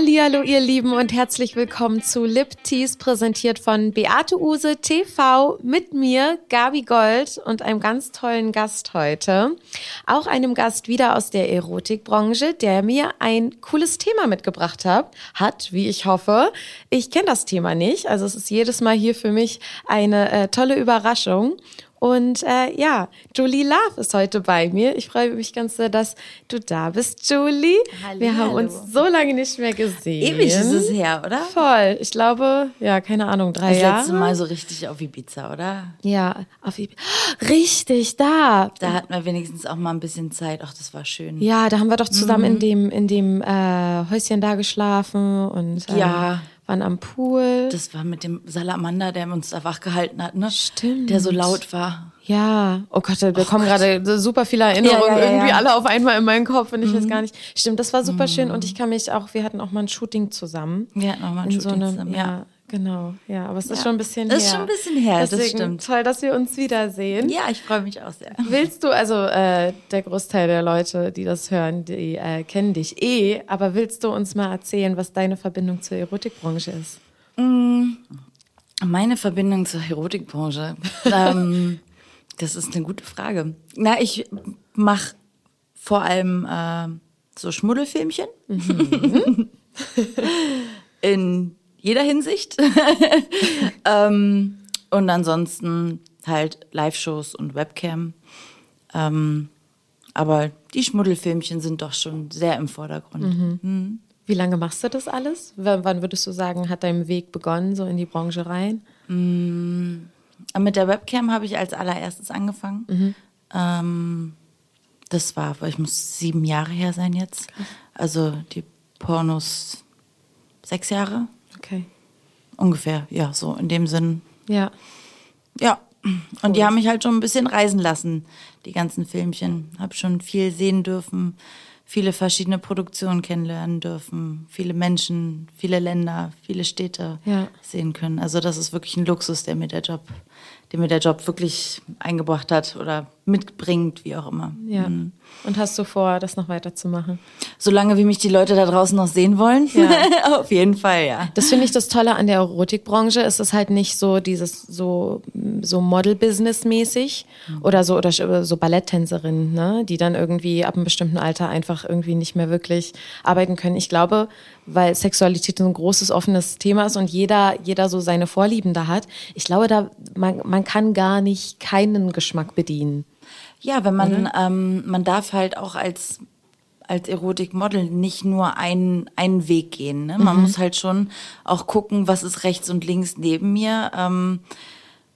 Hallihallo ihr Lieben und herzlich willkommen zu Lip Teas, präsentiert von Beate Use TV mit mir, Gabi Gold und einem ganz tollen Gast heute. Auch einem Gast wieder aus der Erotikbranche, der mir ein cooles Thema mitgebracht hat, hat, wie ich hoffe. Ich kenne das Thema nicht, also es ist jedes Mal hier für mich eine äh, tolle Überraschung. Und äh, ja, Julie Love ist heute bei mir. Ich freue mich ganz sehr, dass du da bist, Julie. Halli, Wir haben hallo. uns so lange nicht mehr gesehen. Ewig ist es her, oder? Voll. Ich glaube, ja, keine Ahnung, drei Das Jahre. letzte Mal so richtig auf Ibiza, oder? Ja, auf Ibi- Richtig, da. Da hatten wir wenigstens auch mal ein bisschen Zeit. Ach, das war schön. Ja, da haben wir doch zusammen Mhm. in dem, in dem äh, Häuschen da geschlafen und äh, Ja. Waren am Pool. Das war mit dem Salamander, der uns da wach gehalten hat, ne? Stimmt. Der so laut war. Ja, oh Gott, da kommen gerade so super viele Erinnerungen Ja, ja, ja, irgendwie. Mhm. alle auf einmal in meinen Kopf und ich weiß gar nicht. Stimmt, das war super schön und ich kann mich auch, wir hatten auch mal ein Shooting zusammen. Wir hatten auch mal ein in Shooting einem- zusammen, ja. Genau, ja, aber es ist Ja. schon ein bisschen Das her. ist schon ein bisschen her, das Deswegen stimmt. Toll, dass wir uns wiedersehen. Ja, ich freue mich auch sehr. Willst du, also äh, der Großteil der Leute, die das hören, die äh, kennen dich eh, aber willst du uns mal erzählen, was deine Verbindung zur Erotikbranche ist? Meine Verbindung zur Erotikbranche. ähm, das ist eine gute Frage. Na, ich mache vor allem äh, so Schmuddelfilmchen. In jeder Hinsicht. ähm, und ansonsten halt Live-Shows und Webcam. Ähm, aber die Schmuddelfilmchen sind doch schon sehr im Vordergrund. Wie lange machst du das alles? W wann würdest du sagen, hat dein Weg begonnen, so in die Branche rein? Mit der Webcam habe ich als allererstes angefangen. Ähm, das war, ich muss sieben Jahre her sein jetzt. Also die Pornos sechs Jahre Okay. ungefähr, ja, so in dem Sinn. Ja. Ja. Und die haben mich halt schon ein bisschen reisen lassen, die ganzen Filmchen. Hab schon viel sehen dürfen, viele verschiedene Produktionen kennenlernen dürfen, viele Menschen, viele Länder, viele Städte Ja. sehen können. Also das ist wirklich ein Luxus, der mir der Job, den mir der Job wirklich eingebracht hat oder mitbringt, wie auch immer. Ja. Und hast du vor, das noch weiterzumachen? Solange wie mich die Leute da draußen noch sehen wollen, Ja. auf jeden Fall, ja. Das finde ich das Tolle an der Erotikbranche. Es ist halt nicht so dieses so, so Model-Business-mäßig oder so oder so Balletttänzerinnen, ne? die dann irgendwie ab einem bestimmten Alter einfach irgendwie nicht mehr wirklich arbeiten können. Ich glaube, weil Sexualität so ein großes offenes Thema ist und jeder, jeder so seine Vorlieben da hat. Ich glaube, da man, man kann gar nicht keinen Geschmack bedienen. Ja, wenn man, ähm, man darf halt auch als, als Erotikmodel nicht nur einen, einen Weg gehen. Ne? Man muss halt schon auch gucken, was ist rechts und links neben mir. Ähm,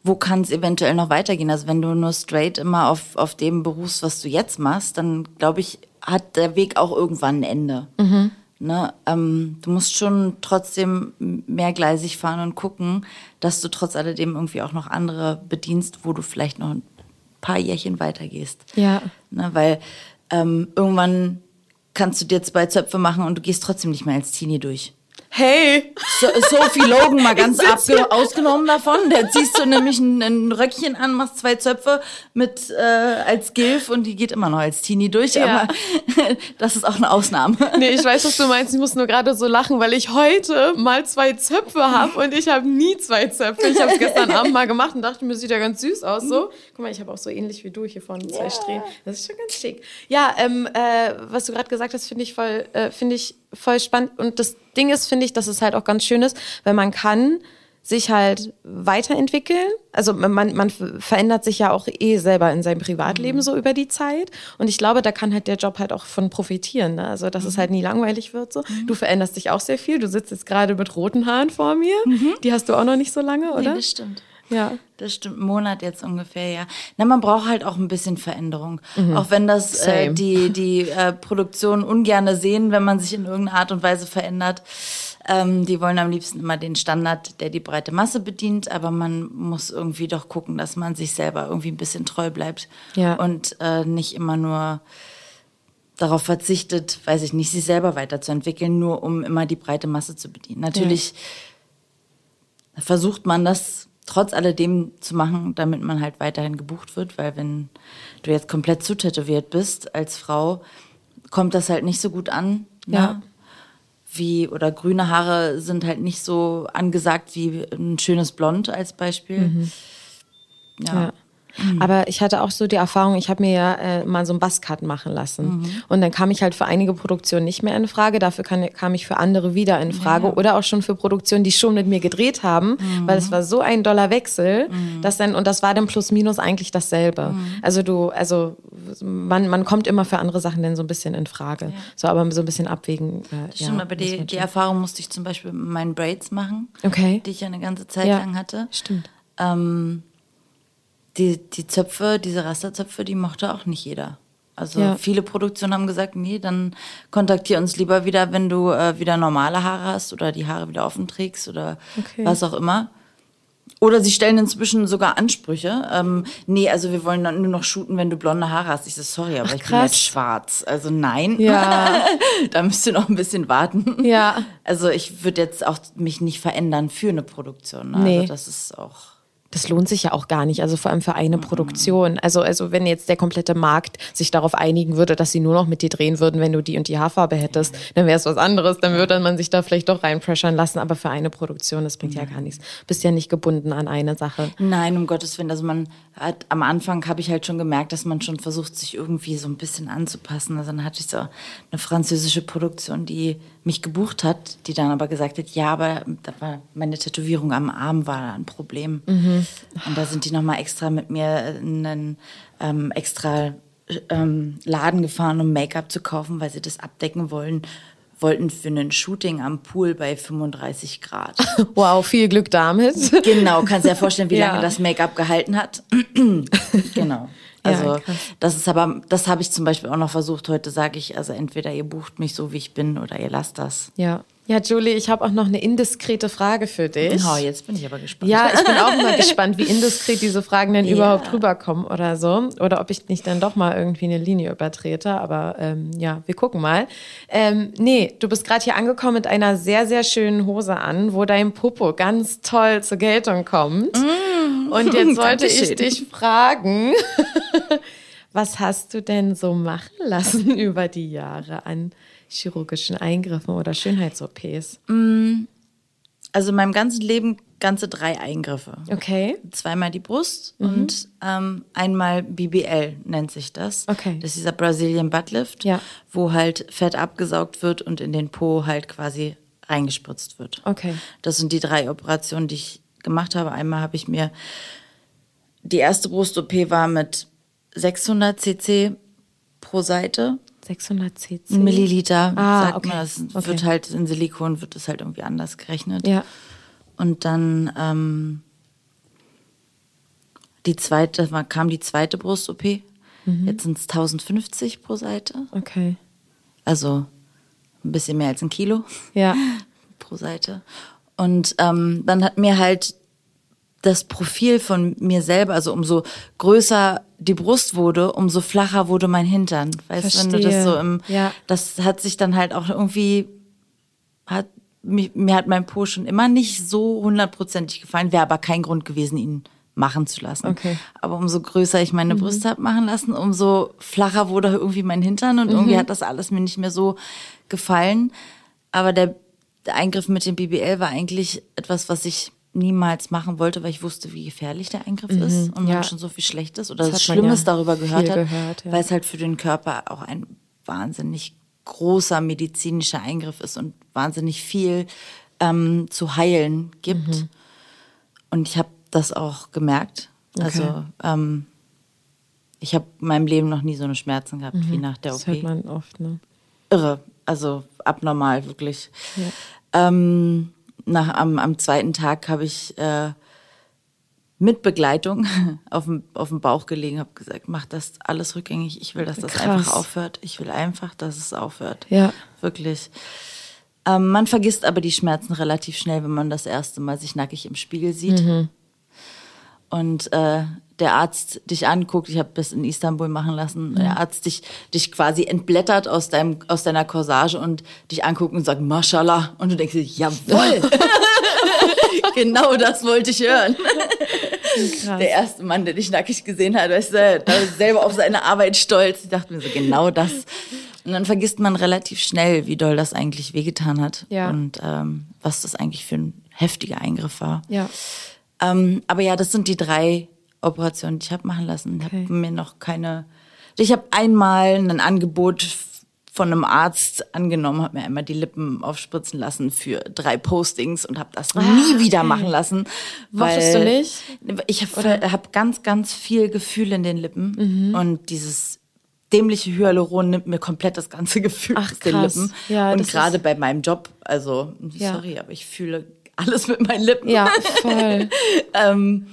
wo kann es eventuell noch weitergehen? Also wenn du nur straight immer auf, auf dem berufst, was du jetzt machst, dann glaube ich, hat der Weg auch irgendwann ein Ende. Ne? Ähm, du musst schon trotzdem mehrgleisig fahren und gucken, dass du trotz alledem irgendwie auch noch andere bedienst, wo du vielleicht noch ein paar Jährchen weitergehst. Ja. Ne? Weil ähm, irgendwann kannst du dir zwei Zöpfe machen und du gehst trotzdem nicht mehr als Teenie durch. Hey! So, Sophie Logan mal ganz abge ausgenommen davon. Der ziehst du nämlich ein, ein Röckchen an, machst zwei Zöpfe mit äh, als Gilf und die geht immer noch als Teenie durch. Ja. Aber das ist auch eine Ausnahme. Nee, ich weiß, was du meinst. Ich muss nur gerade so lachen, weil ich heute mal zwei Zöpfe habe und ich habe nie zwei Zöpfe. Ich habe es gestern Abend mal gemacht und dachte mir, sieht ja ganz süß aus so. Guck mal, ich habe auch so ähnlich wie du hier vorne zwei Strähnen. Das ist schon ganz schick. Ja, ähm, äh, was du gerade gesagt hast, finde ich voll, äh, finde ich voll spannend. Und das Ding ist, finde ich, dass es halt auch ganz schön ist, weil man kann sich halt weiterentwickeln. Also man, man verändert sich ja auch eh selber in seinem Privatleben so über die Zeit. Und ich glaube, da kann halt der Job halt auch von profitieren. Ne? Also, dass es halt nie langweilig wird. So. Du veränderst dich auch sehr viel. Du sitzt jetzt gerade mit roten Haaren vor mir. Die hast du auch noch nicht so lange, oder? Nee, das stimmt. Ja. Das stimmt, einen Monat jetzt ungefähr, ja. Na, man braucht halt auch ein bisschen Veränderung. Auch wenn das äh, die, die äh, Produktionen ungerne sehen, wenn man sich in irgendeiner Art und Weise verändert. Ähm, die wollen am liebsten immer den Standard, der die breite Masse bedient, aber man muss irgendwie doch gucken, dass man sich selber irgendwie ein bisschen treu bleibt Ja. und äh, nicht immer nur darauf verzichtet, weiß ich nicht, sich selber weiterzuentwickeln, nur um immer die breite Masse zu bedienen. Natürlich versucht man das trotz alledem zu machen, damit man halt weiterhin gebucht wird, weil wenn du jetzt komplett zutätowiert bist als Frau, kommt das halt nicht so gut an. Ne? Ja. wie, oder grüne Haare sind halt nicht so angesagt wie ein schönes Blond als Beispiel. Ja. Ja. Aber ich hatte auch so die Erfahrung, ich habe mir ja äh, mal so einen Buzzcut machen lassen. Und dann kam ich halt für einige Produktionen nicht mehr in Frage. Dafür kann, kam ich für andere wieder in Frage. Oder auch schon für Produktionen, die schon mit mir gedreht haben. Weil es war so ein doller Wechsel, dass dann, und das war dann plus minus eigentlich dasselbe. Also du, also man, man kommt immer für andere Sachen dann so ein bisschen in Frage. So, aber so ein bisschen abwägen. Äh, Das stimmt, ja, aber die, die. Erfahrung musste ich zum Beispiel mit meinen Braids machen, Okay. die ich ja eine ganze Zeit Ja. lang hatte. Stimmt. Ähm, die, die Zöpfe, diese Rasterzöpfe, die mochte auch nicht jeder. Also Ja. viele Produktionen haben gesagt, nee, dann kontaktier uns lieber wieder, wenn du äh, wieder normale Haare hast oder die Haare wieder offen trägst oder Okay. was auch immer. Oder sie stellen inzwischen sogar Ansprüche. Ähm, nee, also wir wollen dann nur noch shooten, wenn du blonde Haare hast. Ich so, sorry, aber ich bin jetzt schwarz. Also nein. Ja. da müsst ihr noch ein bisschen warten. Ja. Also ich würde jetzt auch mich nicht verändern für eine Produktion. Ne? Nee. Also das ist auch. Das lohnt sich ja auch gar nicht, also vor allem für eine Produktion. Also, also wenn jetzt der komplette Markt sich darauf einigen würde, dass sie nur noch mit dir drehen würden, wenn du die und die Haarfarbe hättest, dann wäre es was anderes. Dann würde man sich da vielleicht doch reinpressern lassen. Aber für eine Produktion, das bringt ja gar nichts. Bist ja nicht gebunden an eine Sache. Nein, um Gottes Willen. Also man hat am Anfang habe ich halt schon gemerkt, dass man schon versucht, sich irgendwie so ein bisschen anzupassen. Also dann hatte ich so eine französische Produktion, die mich gebucht hat, die dann aber gesagt hat, ja, aber meine Tätowierung am Arm war ein Problem. Und da sind die nochmal extra mit mir in einen ähm, extra ähm, Laden gefahren, um Make-up zu kaufen, weil sie das abdecken wollen, wollten für ein Shooting am Pool bei 35 Grad. Wow, viel Glück damit. Genau, kannst dir ja vorstellen, wie Ja. lange das Make-up gehalten hat. genau. Also Ja, das ist aber, das habe ich zum Beispiel auch noch versucht. Heute sage ich, also entweder ihr bucht mich so, wie ich bin, oder ihr lasst das. Ja. Ja, Julie, ich habe auch noch eine indiskrete Frage für dich. Oh, jetzt bin ich aber gespannt. Ja, ich bin auch mal gespannt, wie indiskret diese Fragen denn Ja. überhaupt rüberkommen oder so. Oder ob ich nicht dann doch mal irgendwie eine Linie übertrete. Aber ähm, ja, wir gucken mal. Ähm, nee, du bist gerade hier angekommen mit einer sehr, sehr schönen Hose an, wo dein Popo ganz toll zur Geltung kommt. Und jetzt wollte ich dich fragen, was hast du denn so machen lassen über die Jahre an chirurgischen Eingriffen oder Schönheits-OPs? Also in meinem ganzen Leben ganze drei Eingriffe. Okay. Zweimal die Brust und ähm, einmal BBL nennt sich das. Okay. Das ist dieser Brazilian Butt Lift, Ja. wo halt Fett abgesaugt wird und in den Po halt quasi reingespritzt wird. Okay. Das sind die drei Operationen, die ich gemacht habe. Einmal habe ich mir die erste Brust-OP war mit 600 cc pro Seite. 600 cc. Milliliter, Ah, sagt okay. man. Das Okay. wird halt in Silikon wird das halt irgendwie anders gerechnet. Ja. Und dann ähm, die zweite, kam die zweite Brust-OP. Mhm. Jetzt sind es 1050 pro Seite. Okay. Also ein bisschen mehr als ein Kilo Ja. pro Seite. Und ähm, dann hat mir halt das Profil von mir selber, also umso größer die Brust wurde, umso flacher wurde mein Hintern. Weißt du, wenn du das Verstehe. so im, Ja. das hat sich dann halt auch irgendwie, hat, mir, mir hat mein Po schon immer nicht so hundertprozentig gefallen, wäre aber kein Grund gewesen, ihn machen zu lassen. Okay. Mhm. Aber umso größer ich meine Brüste hab machen lassen, umso flacher wurde irgendwie mein Hintern und irgendwie Mhm. hat das alles mir nicht mehr so gefallen. Aber der, der Eingriff mit dem BBL war eigentlich etwas, was ich niemals machen wollte, weil ich wusste, wie gefährlich der Eingriff ist und Mhm. ja. man schon so viel Schlechtes oder Das Schlimmes ja darüber gehört hat, gehört, ja. weil es halt für den Körper auch ein wahnsinnig großer medizinischer Eingriff ist und wahnsinnig viel ähm, zu heilen gibt. Mhm. Und ich habe das auch gemerkt. Also ähm, ich habe in meinem Leben noch nie so eine Schmerzen gehabt wie nach der Mhm. Das OP hört man oft, ne? irre, also abnormal, wirklich. Ähm, nach, am, am zweiten Tag habe ich äh, mit Begleitung auf dem, auf dem Bauch gelegen, habe gesagt, mach das alles rückgängig. Ich will, dass das Krass. einfach aufhört. Ich will einfach, dass es aufhört. Ja. Wirklich. Ähm, man vergisst aber die Schmerzen relativ schnell, wenn man das erste Mal sich nackig im Spiegel sieht. Und äh, der Arzt dich anguckt, ich habe das in Istanbul machen lassen, der Arzt dich, dich quasi entblättert aus, deinem, aus deiner Corsage und dich anguckt und sagt, Mashallah. Und du denkst dir, jawohl, genau das wollte ich hören. Krass. Der erste Mann, der dich nackig gesehen hat, weißt du, da ist selber auf seine Arbeit stolz. Ich dachte mir so, genau das. Und dann vergisst man relativ schnell, wie doll das eigentlich wehgetan hat. Ja. Und ähm, was das eigentlich für ein heftiger Eingriff war. Ja. Ähm, aber ja, das sind die drei Operationen, die ich habe machen lassen. Ich Okay. habe mir noch keine. Ich habe einmal ein Angebot von einem Arzt angenommen, habe mir einmal die Lippen aufspritzen lassen für drei Postings und habe das nie wieder machen lassen. Weil du nicht? Ich habe hab ganz, ganz viel Gefühl in den Lippen Mhm. und dieses dämliche Hyaluron nimmt mir komplett das ganze Gefühl Ach, aus den krass. Lippen. Ja, und gerade bei meinem Job, also Ja. sorry, aber ich fühle alles mit meinen Lippen. Ja, voll. ähm,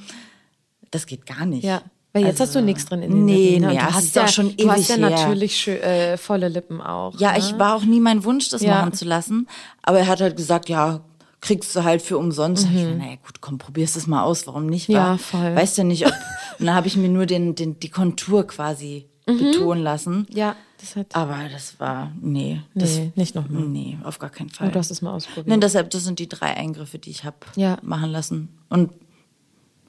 das geht gar nicht. Ja. Weil jetzt hast du nichts drin in den nee, Lippen. ne? Nee, du hast ja, auch schon Du hast ewig ja her. natürlich äh, volle Lippen auch. Ja, ne? ich war auch nie mein Wunsch, das Ja. machen zu lassen. Aber er hat halt gesagt, ja, kriegst du halt für umsonst. Mhm. Ich mir, naja, gut, komm, probier's es mal aus, warum nicht? Ja, voll. Weißt ja nicht, ob. Und dann habe ich mir nur den, den, die Kontur quasi Mhm. betonen lassen. Ja, das hat. Aber das war, nee. Das, Nee, nicht nochmal. Nee, auf gar keinen Fall. Aber du hast es mal ausprobiert. Nee, deshalb, das sind die drei Eingriffe, die ich habe Ja. machen lassen. Und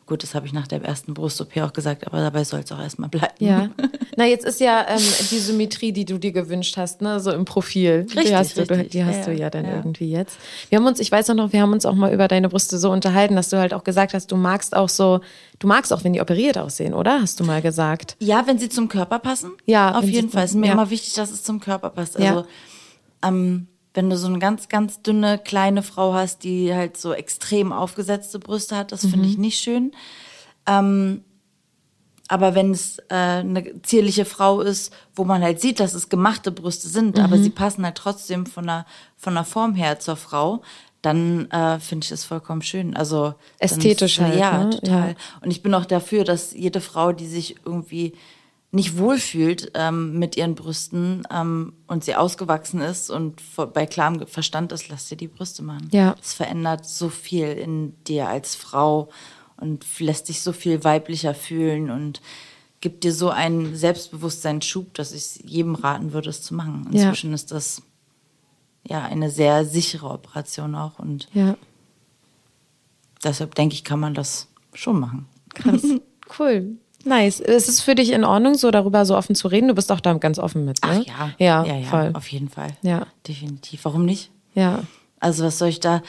gut, das habe ich nach der ersten Brust-OP auch gesagt, aber dabei soll es auch erstmal bleiben. Ja. Na, jetzt ist ja ähm, die Symmetrie, die du dir gewünscht hast, ne, so im Profil. die Richtig, hast, du, richtig. die hast Ja, du ja dann ja. irgendwie jetzt. Wir haben uns, ich weiß auch noch, wir haben uns auch mal über deine Brüste so unterhalten, dass du halt auch gesagt hast, du magst auch so, du magst auch, wenn die operiert aussehen, oder? Hast du mal gesagt. Ja, wenn sie zum Körper passen. Ja, auf jeden Fall. Es ist mir ja. immer wichtig, dass es zum Körper passt. Ja. Also, ähm, wenn du so eine ganz, ganz dünne, kleine Frau hast, die halt so extrem aufgesetzte Brüste hat, das Mhm. finde ich nicht schön. Ähm, aber wenn es äh, eine zierliche Frau ist, wo man halt sieht, dass es gemachte Brüste sind, aber Mhm. sie passen halt trotzdem von der, von der Form her zur Frau, dann äh, finde ich das vollkommen schön. Also Ästhetisch ist- halt, Ja, ne? total. Ja. Und ich bin auch dafür, dass jede Frau, die sich irgendwie nicht wohlfühlt ähm, mit ihren Brüsten ähm, und sie ausgewachsen ist und vor- bei klarem Verstand ist, lass dir die Brüste machen. Ja. Es verändert so viel in dir als Frau und lässt dich so viel weiblicher fühlen und gibt dir so einen Selbstbewusstseinsschub, dass ich jedem raten würde, es zu machen. Ja. Inzwischen ist das ja eine sehr sichere Operation auch und Ja. deshalb denke ich, kann man das schon machen. Krass. cool. Nice. Ist es für dich in Ordnung, so darüber so offen zu reden? Du bist auch da ganz offen mit, ne? Ach ja, Ja, ja, ja voll. auf jeden Fall. Ja. Definitiv. Warum nicht? Ja. Also was soll ich da?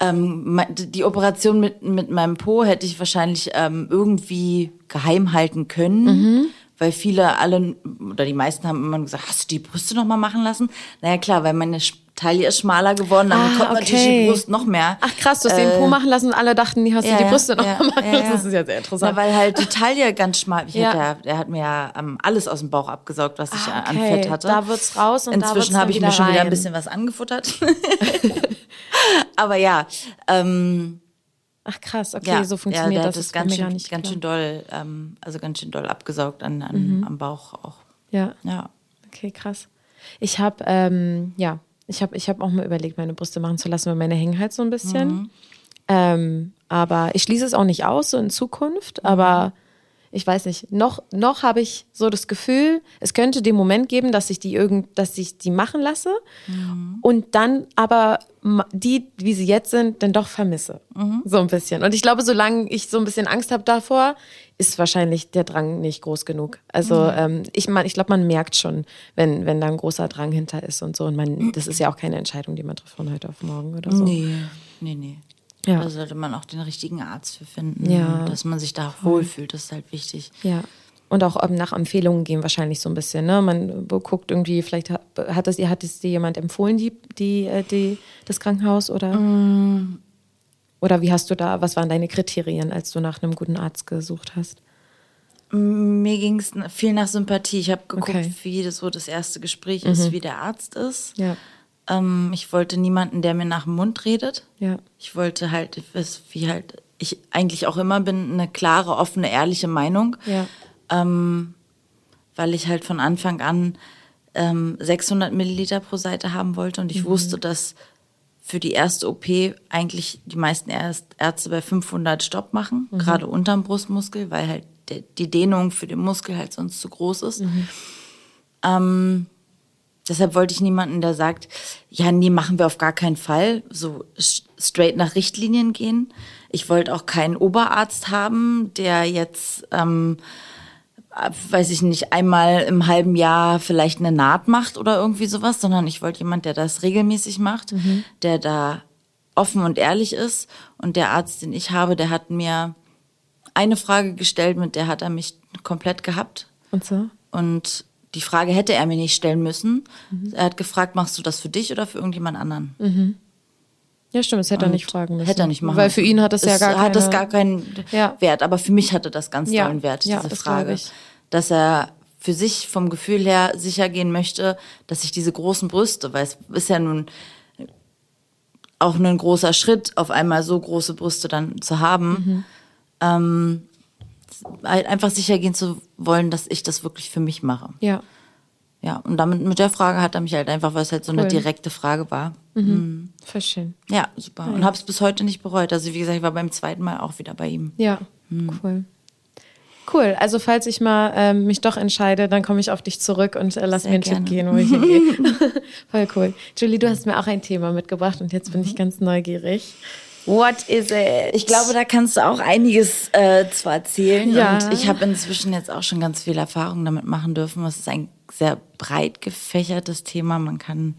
Ähm, die Operation mit, mit meinem Po hätte ich wahrscheinlich ähm, irgendwie geheim halten können, Mhm. Weil viele alle oder die meisten haben immer gesagt, hast du die Brüste noch mal machen lassen? Naja klar, weil meine Taille ist schmaler geworden, dann Ah, kommt natürlich okay. die Brust noch mehr. Ach krass, du hast den Po machen lassen und alle dachten, die hast du die Brüste noch ja, machen ja, lassen. ja. Das ist ja sehr interessant. Na, weil halt die Taille ganz schmal. Ich Ja. hatte, ja- der hat mir ja ähm, alles aus dem Bauch abgesaugt, was ich Ah, an okay. Fett hatte. Da wird's raus und Inzwischen habe ich mir schon wieder ein bisschen was angefuttert. Aber ja, ähm, Ach krass, okay, ja, so ja, funktioniert der das. Das war ganz schön, ganz klar. schön doll, ähm, also ganz schön doll abgesaugt an, an, am Bauch auch. Ja, Ja. okay, krass. Ich habe, ähm, ja, ich habe ich hab auch mal überlegt, meine Brüste machen zu lassen, weil meine hängen halt so ein bisschen. Mhm. Ähm, aber ich schließe es auch nicht aus, so in Zukunft. Mhm. Aber ich weiß nicht, noch, noch habe ich so das Gefühl, es könnte den Moment geben, dass ich die irgend, dass ich die machen lasse Mhm. und dann aber die, wie sie jetzt sind, dann doch vermisse. Mhm. So ein bisschen. Und ich glaube, solange ich so ein bisschen Angst habe davor, ist wahrscheinlich der Drang nicht groß genug. Also Mhm. ähm, ich, ich glaube, man merkt schon, wenn, wenn da ein großer Drang hinter ist und so. Und man, das ist ja auch keine Entscheidung, die man trifft von heute auf morgen oder so. Nee, nee, nee. Ja. Da sollte man auch den richtigen Arzt für finden, Ja. dass man sich da wohlfühlt, das ist halt wichtig. Ja. Und auch ähm, nach Empfehlungen gehen wahrscheinlich so ein bisschen. Ne? Man guckt irgendwie, vielleicht hat, hat, es dir jemand empfohlen, die, die, äh, die, das Krankenhaus oder? Mm. Oder wie hast du da, was waren deine Kriterien, als du nach einem guten Arzt gesucht hast? Mir ging es viel nach Sympathie. Ich habe geguckt, Okay. wie das so das erste Gespräch ist, wie der Arzt ist. Ja. Ähm, ich wollte niemanden, der mir nach dem Mund redet. Ja. Ich wollte halt, wie halt ich eigentlich auch immer bin, eine klare, offene, ehrliche Meinung. Ja. Ähm, weil ich halt von Anfang an ähm, 600 Milliliter pro Seite haben wollte und ich wusste, dass für die erste OP eigentlich die meisten Ärzte bei 500 Stopp machen, gerade unterm Brustmuskel, weil halt die Dehnung für den Muskel halt sonst zu groß ist. Ähm, deshalb wollte ich niemanden, der sagt, ja, nee, machen wir auf gar keinen Fall, so straight nach Richtlinien gehen. Ich wollte auch keinen Oberarzt haben, der jetzt, ähm, weiß ich nicht, einmal im halben Jahr vielleicht eine Naht macht oder irgendwie sowas, sondern ich wollte jemand, der das regelmäßig macht, mhm. der da offen und ehrlich ist. Und der Arzt, den ich habe, der hat mir eine Frage gestellt, mit der hat er mich komplett gehabt. Und so? Und die Frage hätte er mir nicht stellen müssen. Mhm. Er hat gefragt, machst du das für dich oder für irgendjemand anderen? Mhm. Ja, stimmt, das hätte und er nicht fragen müssen. Hätte er nicht machen. Weil für ihn hat das ja gar, keine, hat das gar keinen ja. Wert. Aber für mich hatte das ganz ja. tollen Wert, diese ja, das Frage. Dass er für sich vom Gefühl her sicher gehen möchte, dass ich diese großen Brüste, weil es ist ja nun auch ein großer Schritt, auf einmal so große Brüste dann zu haben, mhm. ähm, einfach sicher gehen zu wollen, dass ich das wirklich für mich mache. Ja. Ja, und damit mit der Frage hat er mich halt einfach, weil es halt so cool. eine direkte Frage war. Mhm. Mhm. Schön. Ja, super. Ja. Und habe es bis heute nicht bereut. Also wie gesagt, ich war beim zweiten Mal auch wieder bei ihm. Ja, mhm. cool. Cool. Also falls ich mal ähm, mich doch entscheide, dann komme ich auf dich zurück und äh, lass Sehr mir einen Tipp gehen, wo ich hingehe. Voll cool. Julie, du hast mir auch ein Thema mitgebracht und jetzt bin ich mhm. ganz neugierig. What is it? Ich glaube, da kannst du auch einiges äh, zu erzählen. Ja. Und ich habe inzwischen jetzt auch schon ganz viel Erfahrung damit machen dürfen. Es ist ein sehr breit gefächertes Thema. Man kann.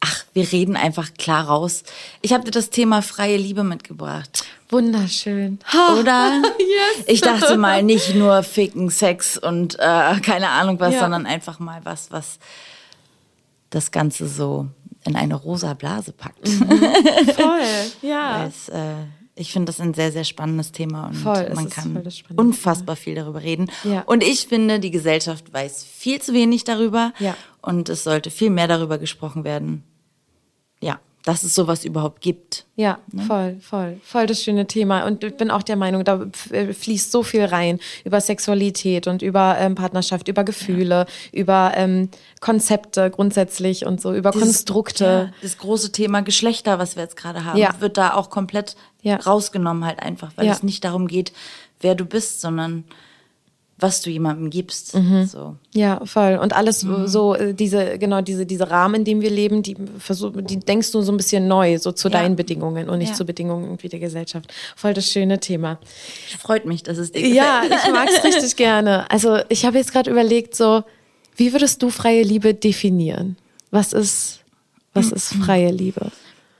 Ach, wir reden einfach klar raus. Ich habe dir das Thema freie Liebe mitgebracht. Wunderschön. Oder? yes. Ich dachte mal nicht nur Ficken, Sex und äh, keine Ahnung was, ja. sondern einfach mal was, was das Ganze so in eine rosa Blase packt. Mhm. Voll, ja. Es, äh, ich finde das ein sehr, sehr spannendes Thema und voll, man kann unfassbar viel darüber reden. Ja. Und ich finde, die Gesellschaft weiß viel zu wenig darüber ja. und es sollte viel mehr darüber gesprochen werden. Dass es sowas überhaupt gibt. Ja, ne? voll, voll, voll das schöne Thema. Und ich bin auch der Meinung, da äh, fließt so viel rein über Sexualität und über ähm, Partnerschaft, über Gefühle, ja. über ähm, Konzepte grundsätzlich und so, über Dieses, Konstrukte. Ja, das große Thema Geschlechter, was wir jetzt gerade haben, ja. wird da auch komplett rausgenommen halt einfach, weil es nicht darum geht, wer du bist, sondern was du jemandem gibst. Mhm. So. Ja, voll. Und alles mhm. so, äh, diese, genau, diese, diese Rahmen, in dem wir leben, die versuch, die denkst du so ein bisschen neu, so zu ja. deinen Bedingungen und nicht ja. zu Bedingungen irgendwie der Gesellschaft. Voll das schöne Thema. Freut mich, dass es dir gefällt. Ja, ich mag es richtig gerne. Also ich habe jetzt gerade überlegt, so, wie würdest du freie Liebe definieren? Was ist, was ist freie Liebe?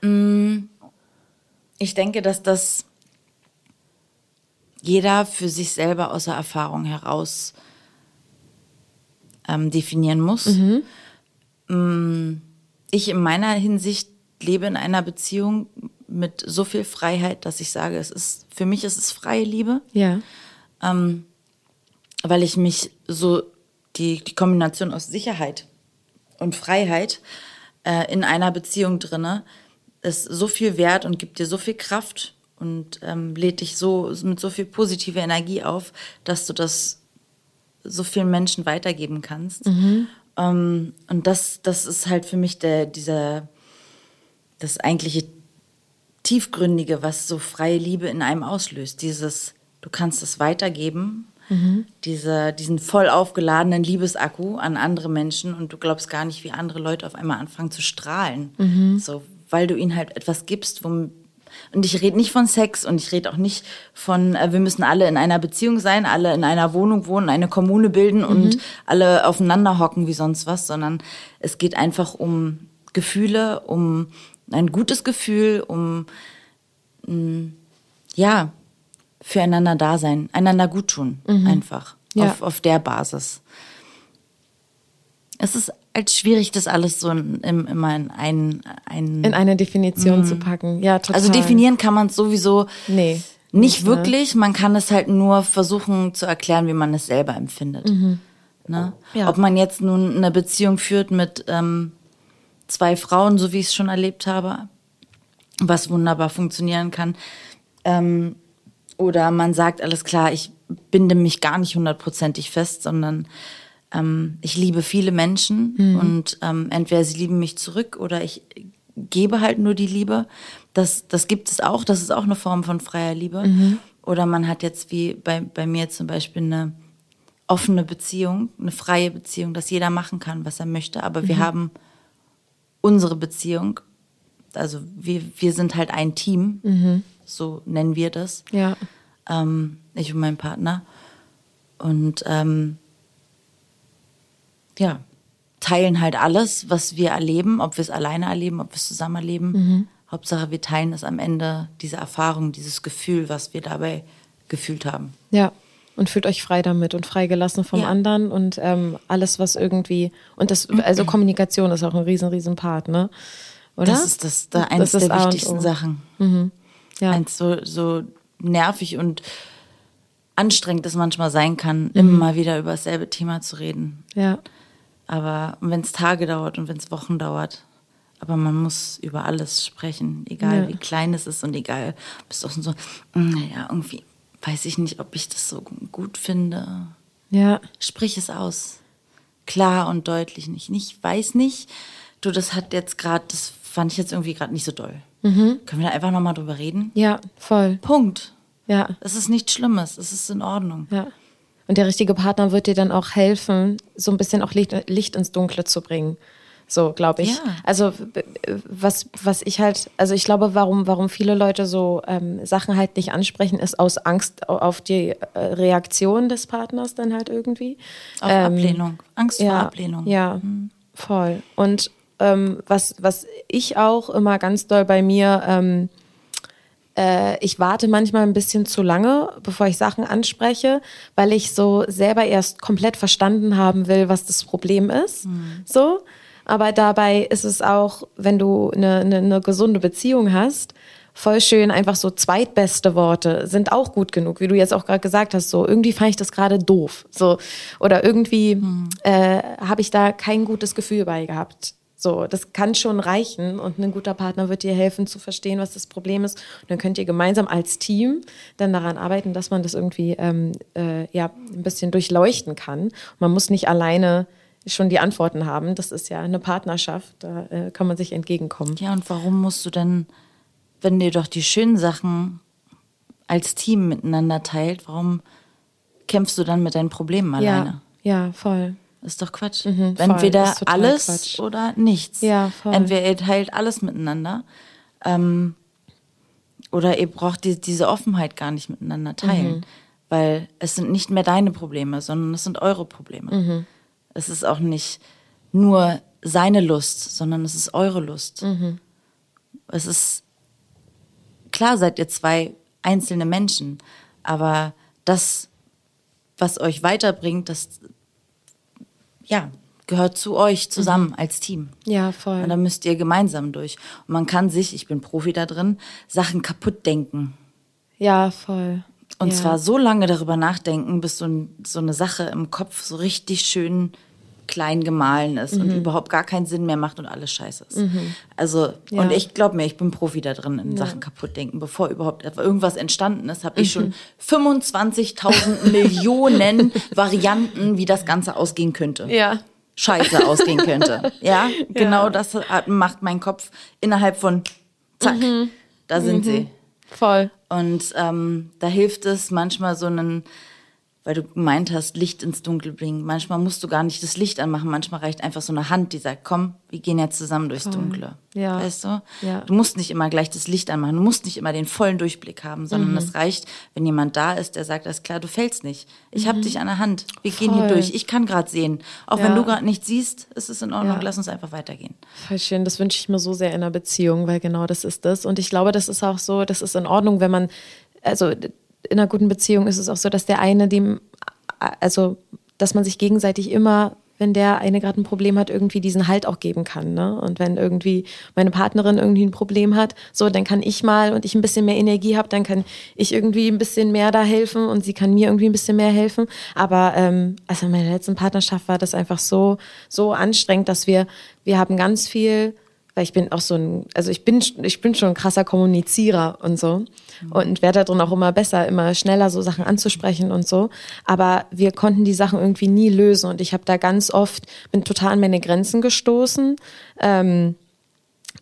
Mm. Ich denke, dass das jeder für sich selber aus der Erfahrung heraus ähm, definieren muss. Mhm. Mm, ich in meiner Hinsicht lebe in einer Beziehung mit so viel Freiheit, dass ich sage, es ist für mich ist es freie Liebe. Ja. Ähm, weil ich mich so die, die Kombination aus Sicherheit und Freiheit äh, in einer Beziehung drinne ist so viel wert und gibt dir so viel Kraft und ähm, lädt dich so mit so viel positive Energie auf, dass du das so vielen Menschen weitergeben kannst. Mhm. Ähm, und das, das ist halt für mich der, dieser, das eigentliche Tiefgründige, was so freie Liebe in einem auslöst. Dieses, du kannst es weitergeben, mhm. diese, diesen voll aufgeladenen Liebesakku an andere Menschen und du glaubst gar nicht, wie andere Leute auf einmal anfangen zu strahlen. Mhm. So, weil du ihnen halt etwas gibst, womit und ich rede nicht von Sex und ich rede auch nicht von, äh, wir müssen alle in einer Beziehung sein, alle in einer Wohnung wohnen, eine Kommune bilden und mhm. alle aufeinander hocken wie sonst was, sondern es geht einfach um Gefühle, um ein gutes Gefühl, um mh, mm, ja, füreinander da sein, einander gut tun, mhm. einfach. Ja. Auf, auf der Basis. Es ist halt schwierig, das alles so in, immer in, ein, ein in eine Definition mm. zu packen. Ja, total. Also definieren kann man es sowieso nee, nicht, nicht ne? wirklich. Man kann es halt nur versuchen zu erklären, wie man es selber empfindet. Mhm. Ne? Ja. Ob man jetzt nun eine Beziehung führt mit ähm, zwei Frauen, so wie ich es schon erlebt habe, was wunderbar funktionieren kann. Ähm, oder man sagt, alles klar, ich binde mich gar nicht hundertprozentig fest, sondern ähm, ich liebe viele Menschen mhm. und ähm, entweder sie lieben mich zurück oder ich gebe halt nur die Liebe. Das, das gibt es auch, das ist auch eine Form von freier Liebe. Mhm. Oder man hat jetzt wie bei, bei mir zum Beispiel eine offene Beziehung, eine freie Beziehung, dass jeder machen kann, was er möchte, aber wir haben unsere Beziehung, also wir, wir sind halt ein Team, so nennen wir das, Ja. ähm, ich und mein Partner. Und ähm, ja, teilen halt alles, was wir erleben, ob wir es alleine erleben, ob wir es zusammen erleben. Hauptsache, wir teilen es am Ende, diese Erfahrung, dieses Gefühl, was wir dabei gefühlt haben. Ja. Und fühlt euch frei damit und freigelassen vom Ja. anderen und ähm, alles, was irgendwie. Und das, also Kommunikation ist auch ein riesen, riesen Part, ne? Oder? Das ist das, da eines Das der A wichtigsten. Sachen. ja. Eins so, so nervig und anstrengend es manchmal sein kann, immer mal wieder über dasselbe Thema zu reden. ja. Aber wenn es Tage dauert und wenn es Wochen dauert, aber man muss über alles sprechen, egal Ja. wie klein es ist und egal, bist auch so, "Mm, naja, irgendwie weiß ich nicht, ob ich das so gut finde. Ja. Sprich es aus. Klar und deutlich nicht. Nicht, weiß nicht, du, das hat jetzt gerade, das fand ich jetzt irgendwie gerade nicht so doll. Können wir da einfach nochmal drüber reden? Ja, voll. Punkt. Ja. Es ist nichts Schlimmes, es ist in Ordnung. Ja. Und der richtige Partner wird dir dann auch helfen, so ein bisschen auch Licht, Licht ins Dunkle zu bringen. So, glaube ich. Ja. Also was, was ich halt, also ich glaube, warum, warum viele Leute so ähm, Sachen halt nicht ansprechen, ist aus Angst au- auf die äh, Reaktion des Partners dann halt irgendwie. Auf Ähm, Ablehnung. Angst ja, vor Ablehnung. Ja, voll. Und ähm, was, was ich auch immer ganz doll bei mir, ähm, äh, ich warte manchmal ein bisschen zu lange, bevor ich Sachen anspreche, weil ich so selber erst komplett verstanden haben will, was das Problem ist. So. Aber dabei ist es auch, wenn du eine, eine, eine gesunde Beziehung hast, voll schön, einfach so zweitbeste Worte sind auch gut genug, wie du jetzt auch gerade gesagt hast. So irgendwie fand ich das gerade doof, so oder irgendwie äh, habe ich da kein gutes Gefühl bei gehabt. So, das kann schon reichen und ein guter Partner wird dir helfen zu verstehen, was das Problem ist. Und dann könnt ihr gemeinsam als Team dann daran arbeiten, dass man das irgendwie ähm, äh, ja ein bisschen durchleuchten kann. Man muss nicht alleine schon die Antworten haben. Das ist ja eine Partnerschaft, da äh, kann man sich entgegenkommen. Ja, und warum musst du denn, wenn dir doch die schönen Sachen als Team miteinander teilt, warum kämpfst du dann mit deinen Problemen alleine? Ja, ja, voll. Ist doch Quatsch. Mhm, voll. Entweder alles Quatsch. oder nichts. Ja, voll. Entweder ihr teilt alles miteinander ähm, oder ihr braucht die, diese Offenheit gar nicht miteinander teilen. Mhm. Weil es sind nicht mehr deine Probleme, sondern es sind eure Probleme. Mhm. Es ist auch nicht nur seine Lust, sondern es ist eure Lust. Mhm. Es ist klar, seid ihr zwei einzelne Menschen, aber das, was euch weiterbringt, das ja, gehört zu euch zusammen als Team. Ja, voll. Und da müsst ihr gemeinsam durch. Und man kann sich, ich bin Profi da drin, Sachen kaputt denken. Ja, voll. Und ja. zwar so lange darüber nachdenken, bis so, so eine Sache im Kopf so richtig schön klein gemahlen ist Mhm. und überhaupt gar keinen Sinn mehr macht und alles scheiße ist. Also, Ja. und ich glaube mir, ich bin Profi da drin, in Sachen kaputt denken. Bevor überhaupt irgendwas entstanden ist, habe ich Mhm. schon 25.000 Millionen Varianten, wie das Ganze ausgehen könnte. Ja. Scheiße ausgehen könnte. Ja, genau das hat- macht mein Kopf innerhalb von zack, Mhm. da sind sie. Voll. Und ähm, da hilft es manchmal so einen, weil du gemeint hast, Licht ins Dunkel bringen. Manchmal musst du gar nicht das Licht anmachen, manchmal reicht einfach so eine Hand, die sagt, komm, wir gehen jetzt zusammen durchs Dunkle. Ja. Weißt du? Ja. Du musst nicht immer gleich das Licht anmachen, du musst nicht immer den vollen Durchblick haben, sondern Mhm. es reicht, wenn jemand da ist, der sagt, alles klar, du fällst nicht. Ich hab dich an der Hand. Wir gehen hier Mhm. Voll. durch. Ich kann gerade sehen. Auch Ja. wenn du gerade nichts siehst, ist es in Ordnung. Ja. Lass uns einfach weitergehen. Voll schön, das wünsche ich mir so sehr in einer Beziehung, weil genau das ist das. Und ich glaube, das ist auch so, das ist in Ordnung, wenn man, also in einer guten Beziehung ist es auch so, dass der eine dem, also dass man sich gegenseitig immer, wenn der eine gerade ein Problem hat, irgendwie diesen Halt auch geben kann. Ne? Und wenn irgendwie meine Partnerin irgendwie ein Problem hat, so, dann kann ich mal und ich ein bisschen mehr Energie habe, dann kann ich irgendwie ein bisschen mehr da helfen und sie kann mir irgendwie ein bisschen mehr helfen. Aber ähm, also in meiner letzten Partnerschaft war das einfach so, so anstrengend, dass wir, wir haben ganz viel weil ich bin auch so ein, also ich bin, ich bin schon ein krasser Kommunizierer und so und werde darin auch immer besser, immer schneller so Sachen anzusprechen und so. Aber wir konnten die Sachen irgendwie nie lösen und ich habe da ganz oft, bin total an meine Grenzen gestoßen. Ähm,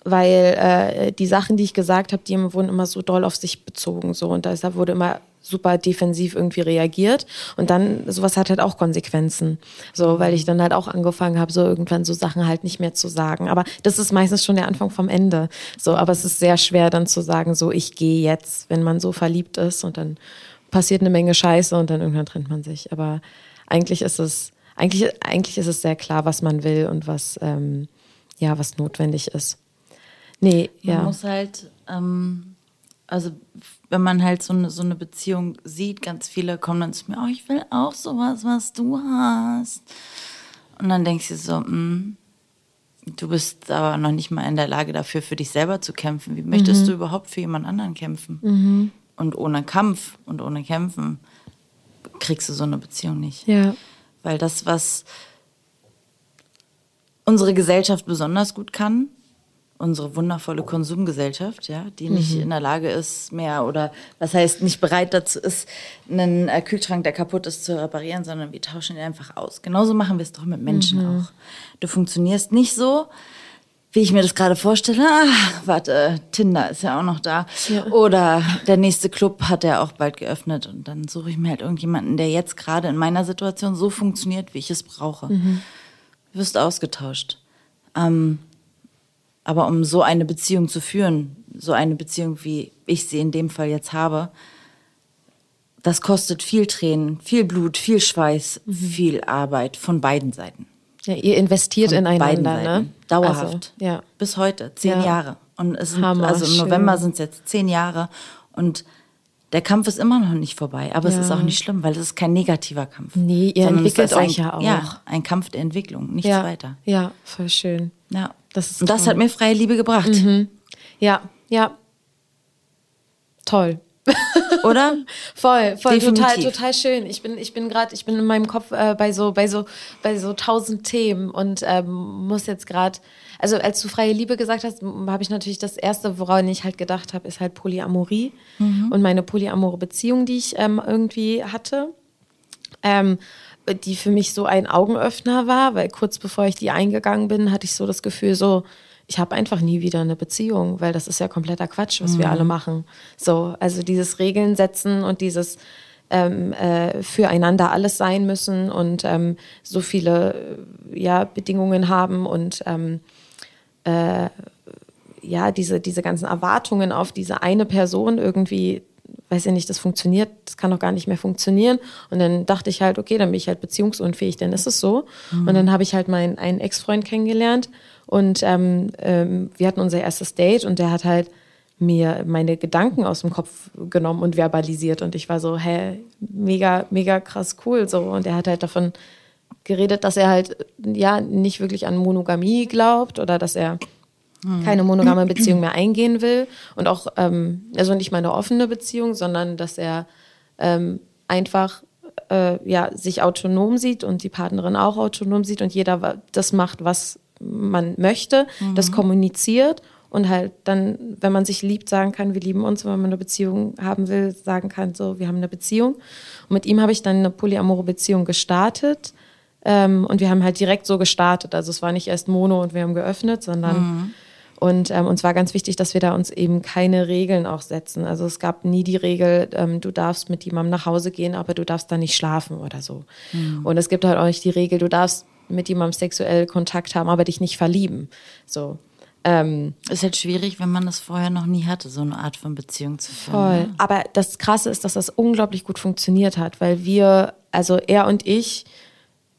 weil äh, die Sachen, die ich gesagt habe, die wurden immer so doll auf sich bezogen so und da wurde immer super defensiv irgendwie reagiert. Und dann, sowas hat halt auch Konsequenzen. So, weil ich dann halt auch angefangen habe, so irgendwann so Sachen halt nicht mehr zu sagen. Aber das ist meistens schon der Anfang vom Ende. So, aber es ist sehr schwer dann zu sagen, so, ich gehe jetzt, wenn man so verliebt ist und dann passiert eine Menge Scheiße und dann irgendwann trennt man sich. Aber eigentlich ist es, eigentlich, eigentlich ist es sehr klar, was man will und was, ähm, ja, was notwendig ist. Nee, Man ja. muss halt, ähm, also wenn man halt so eine, so eine Beziehung sieht, ganz viele kommen dann zu mir, oh, ich will auch sowas, was du hast. Und dann denkst du so, mm, du bist aber noch nicht mal in der Lage dafür, für dich selber zu kämpfen. Wie möchtest Mhm. du überhaupt für jemand anderen kämpfen? Und ohne Kampf und ohne Kämpfen kriegst du so eine Beziehung nicht. Ja. Weil das, was unsere Gesellschaft besonders gut kann, unsere wundervolle Konsumgesellschaft, ja, die nicht Mhm. in der Lage ist, mehr oder was heißt nicht bereit dazu ist, einen äh, Kühlschrank, der kaputt ist, zu reparieren, sondern wir tauschen ihn einfach aus. Genauso machen wir es doch mit Menschen Mhm. auch. Du funktionierst nicht so, wie ich mir das gerade vorstelle. Ah, warte, Tinder ist ja auch noch da. Ja. Oder der nächste Club hat ja auch bald geöffnet und dann suche ich mir halt irgendjemanden, der jetzt gerade in meiner Situation so funktioniert, wie ich es brauche. Mhm. Du wirst ausgetauscht. Ähm, aber um so eine Beziehung zu führen, so eine Beziehung, wie ich sie in dem Fall jetzt habe, das kostet viel Tränen, viel Blut, viel Schweiß, Mhm. viel Arbeit von beiden Seiten. ja. Ihr investiert Von ineinander, ne? Dauerhaft. Also, ja. Bis heute, zehn Ja. Jahre. Und es sind, Hammer, also im. November sind es jetzt zehn Jahre. Und der Kampf ist immer noch nicht vorbei. Aber es Ja. ist auch nicht schlimm, weil es ist kein negativer Kampf. Nee, ihr es entwickelt ist ein, euch ja auch. Ja, ein Kampf der Entwicklung, nichts ja. weiter. Ja, voll schön. Ja. Das ist Und das toll. hat mir freie Liebe gebracht. Ja, ja. Toll. Oder? Voll, voll, total, Definitiv. total schön. Ich bin, ich bin gerade, ich bin in meinem Kopf äh, bei so, bei so, bei so tausend Themen und ähm, muss jetzt gerade, also als du freie Liebe gesagt hast, habe ich natürlich das erste, woran ich halt gedacht habe, ist halt Polyamorie und meine polyamore Beziehung, die ich ähm, irgendwie hatte. Ähm, die für mich so ein Augenöffner war, weil kurz bevor ich die eingegangen bin, hatte ich so das Gefühl, so, ich habe einfach nie wieder eine Beziehung, weil das ist ja kompletter Quatsch, was wir alle machen. So, also dieses Regeln setzen und dieses ähm, äh, füreinander alles sein müssen und ähm, so viele äh, ja, Bedingungen haben und ähm, äh, ja, diese, diese ganzen Erwartungen auf diese eine Person irgendwie, weiß ich nicht, das funktioniert, das kann doch gar nicht mehr funktionieren. Und dann dachte ich halt, okay, dann bin ich halt beziehungsunfähig, dann ist es so. Und dann habe ich halt meinen einen Ex-Freund kennengelernt und ähm, ähm, wir hatten unser erstes Date und der hat halt mir meine Gedanken aus dem Kopf genommen und verbalisiert und ich war so, hä, mega, mega krass cool so und er hat halt davon geredet, dass er halt ja nicht wirklich an Monogamie glaubt oder dass er keine monogame Beziehung mehr eingehen will und auch ähm, also nicht mal eine offene Beziehung, sondern dass er ähm, einfach äh, ja sich autonom sieht und die Partnerin auch autonom sieht und jeder das macht, was man möchte, das kommuniziert und halt dann, wenn man sich liebt, sagen kann, wir lieben uns, und wenn man eine Beziehung haben will, sagen kann, so, wir haben eine Beziehung. Und mit ihm habe ich dann eine polyamore Beziehung gestartet. Ähm, und wir haben halt direkt so gestartet. Also es war nicht erst Mono und wir haben geöffnet, sondern und ähm, uns war ganz wichtig, dass wir da uns eben keine Regeln auch setzen. Also es gab nie die Regel, ähm, du darfst mit jemandem nach Hause gehen, aber du darfst da nicht schlafen oder so. Und es gibt halt auch nicht die Regel, du darfst mit jemandem sexuell Kontakt haben, aber dich nicht verlieben. So. Ähm, Ist halt schwierig, wenn man das vorher noch nie hatte, so eine Art von Beziehung zu führen. Voll. ne? Aber das Krasse ist, dass das unglaublich gut funktioniert hat, weil wir, also er und ich,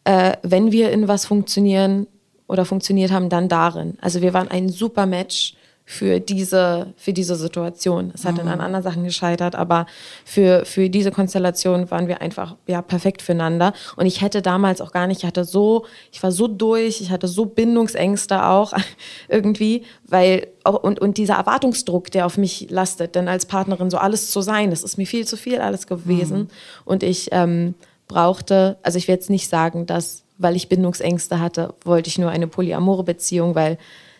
äh, wenn wir in was funktionieren oder funktioniert haben, dann darin. Also wir waren ein super Match für diese, für diese Situation. Es hat dann an anderen Sachen gescheitert, aber für, für diese Konstellation waren wir einfach ja, perfekt füreinander. Und ich hätte damals auch gar nicht, ich hatte so, ich war so durch, ich hatte so Bindungsängste auch irgendwie, weil und, und dieser Erwartungsdruck, der auf mich lastet, denn als Partnerin so alles zu sein, das ist mir viel zu viel alles gewesen. Und ich ähm, brauchte, also ich will jetzt nicht sagen, dass, weil ich Bindungsängste hatte, wollte ich nur eine polyamore Beziehung, weil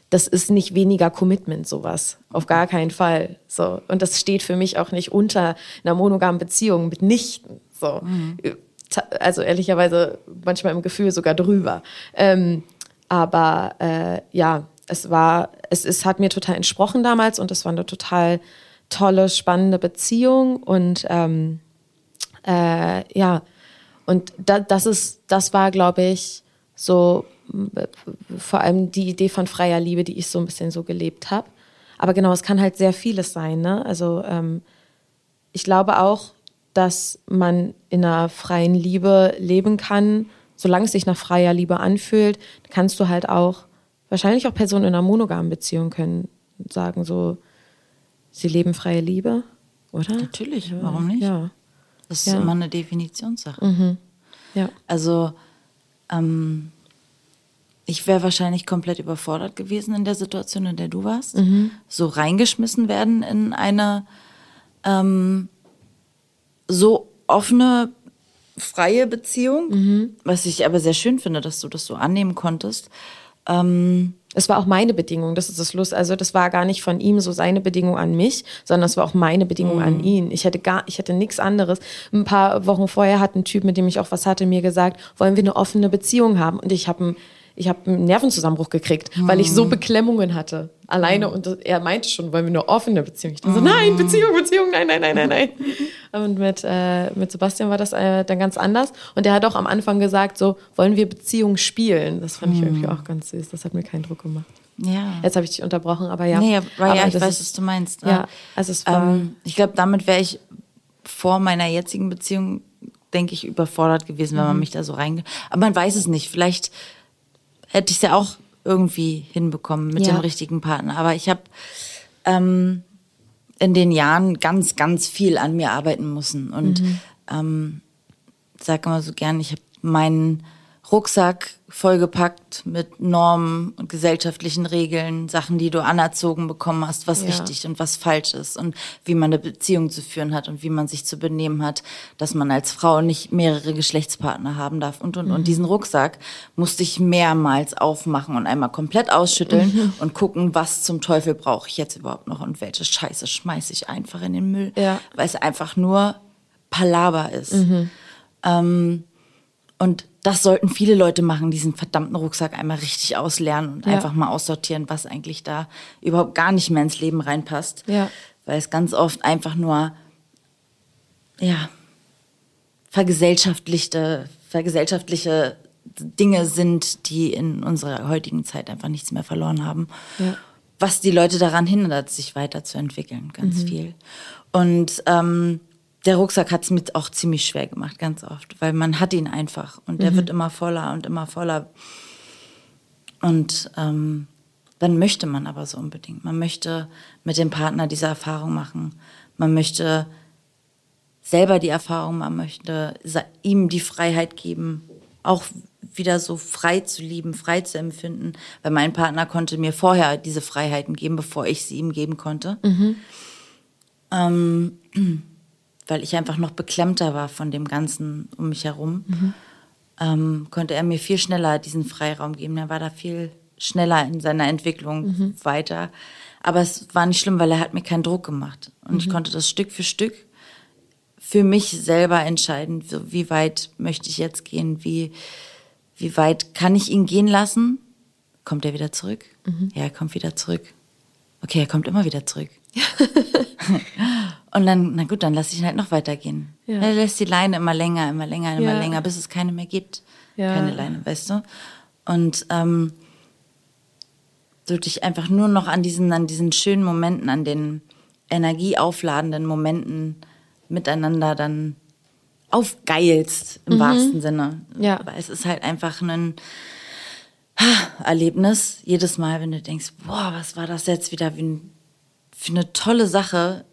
das ist nicht weniger Commitment, sowas. Auf gar keinen Fall. So. Und das steht für mich auch nicht unter einer monogamen Beziehung mitnichten. So. Ta- Also ehrlicherweise manchmal im Gefühl sogar drüber. Ähm, aber äh, ja, es war, es, es hat mir total entsprochen damals und es war eine total tolle, spannende Beziehung und ähm, äh, ja, und da, das ist, das war, glaube ich, so vor allem die Idee von freier Liebe, die ich so ein bisschen so gelebt habe. Aber genau, es kann halt sehr vieles sein. Ne? Also ähm, ich glaube auch, dass man in einer freien Liebe leben kann, solange es sich nach freier Liebe anfühlt, kannst du halt auch, wahrscheinlich auch Personen in einer monogamen Beziehung können sagen so, sie leben freie Liebe, oder? Natürlich, warum nicht? Ja. Das ist Ja. immer eine Definitionssache. Mhm. Ja. Also ähm, ich wäre wahrscheinlich komplett überfordert gewesen in der Situation, in der du warst. Mhm. So reingeschmissen werden in eine ähm, so offene, freie Beziehung, Mhm. was ich aber sehr schön finde, dass du das so annehmen konntest. Ähm, Es war auch meine Bedingung, das ist das Lust. Also das war gar nicht von ihm so seine Bedingung an mich, sondern es war auch meine Bedingung an ihn. Ich hätte gar, ich hätte nichts anderes. Ein paar Wochen vorher hat ein Typ, mit dem ich auch was hatte, mir gesagt, wollen wir eine offene Beziehung haben? Und ich habe ich habe einen Nervenzusammenbruch gekriegt, weil ich so Beklemmungen hatte. Alleine. Und er meinte schon, wollen wir eine offene Beziehung? Ich dachte so, nein, Beziehung, Beziehung, nein, nein, nein, nein, nein. Und mit, äh, mit Sebastian war das äh, dann ganz anders. Und der hat auch am Anfang gesagt, so, wollen wir Beziehung spielen? Das fand ich irgendwie auch ganz süß. Das hat mir keinen Druck gemacht. ja. Jetzt habe ich dich unterbrochen, aber ja. Nee, aber ja, ich weiß, ist- was du meinst. Ja, also es war. Ähm, ich glaube, damit wäre ich vor meiner jetzigen Beziehung, denke ich, überfordert gewesen, wenn Mhm. man mich da so reinge... Aber man weiß es nicht. Vielleicht hätte ich es ja auch irgendwie hinbekommen mit Ja. dem richtigen Partner. Aber ich habe ähm, in den Jahren ganz, ganz viel an mir arbeiten müssen. Und Mhm. ähm, sag immer so gern, ich habe meinen Rucksack vollgepackt mit Normen und gesellschaftlichen Regeln, Sachen, die du anerzogen bekommen hast, was Ja. richtig und was falsch ist und wie man eine Beziehung zu führen hat und wie man sich zu benehmen hat, dass man als Frau nicht mehrere Geschlechtspartner haben darf und und und diesen Rucksack musste ich mehrmals aufmachen und einmal komplett ausschütteln und gucken, was zum Teufel brauche ich jetzt überhaupt noch und welche Scheiße schmeiße ich einfach in den Müll, Ja. weil es einfach nur Palaver ist. Ähm, und das sollten viele Leute machen, diesen verdammten Rucksack einmal richtig auslernen und Ja. einfach mal aussortieren, was eigentlich da überhaupt gar nicht mehr ins Leben reinpasst. Ja. Weil es ganz oft einfach nur, ja, vergesellschaftlichte, vergesellschaftliche Dinge sind, die in unserer heutigen Zeit einfach nichts mehr verloren haben. Ja. Was die Leute daran hindert, sich weiterzuentwickeln, ganz viel. Und ähm, der Rucksack hat es mir auch ziemlich schwer gemacht, ganz oft, weil man hat ihn einfach und der wird immer voller und immer voller. Und ähm, dann möchte man aber so unbedingt. Man möchte mit dem Partner diese Erfahrung machen. Man möchte selber die Erfahrung, man möchte ihm die Freiheit geben, auch wieder so frei zu lieben, frei zu empfinden, weil mein Partner konnte mir vorher diese Freiheiten geben, bevor ich sie ihm geben konnte. Ähm, weil ich einfach noch beklemmter war von dem Ganzen um mich herum, ähm, konnte er mir viel schneller diesen Freiraum geben. Er war da viel schneller in seiner Entwicklung weiter. Aber es war nicht schlimm, weil er hat mir keinen Druck gemacht. Und ich konnte das Stück für Stück für mich selber entscheiden, wie weit möchte ich jetzt gehen, wie, wie weit kann ich ihn gehen lassen? Kommt er wieder zurück? Ja, er kommt wieder zurück. Okay, er kommt immer wieder zurück. Und dann, na gut, dann lasse ich ihn halt noch weitergehen. Ja. Er lässt die Leine immer länger, immer länger, immer Ja. länger, bis es keine mehr gibt. Ja. Keine Leine, weißt du? Und ähm, du dich einfach nur noch an diesen, an diesen schönen Momenten, an den energieaufladenden Momenten miteinander dann aufgeilst, im wahrsten Sinne. Mhm. Ja. Weil es ist halt einfach ein Erlebnis, jedes Mal, wenn du denkst, boah, was war das jetzt wieder wie ein, für eine tolle Sache.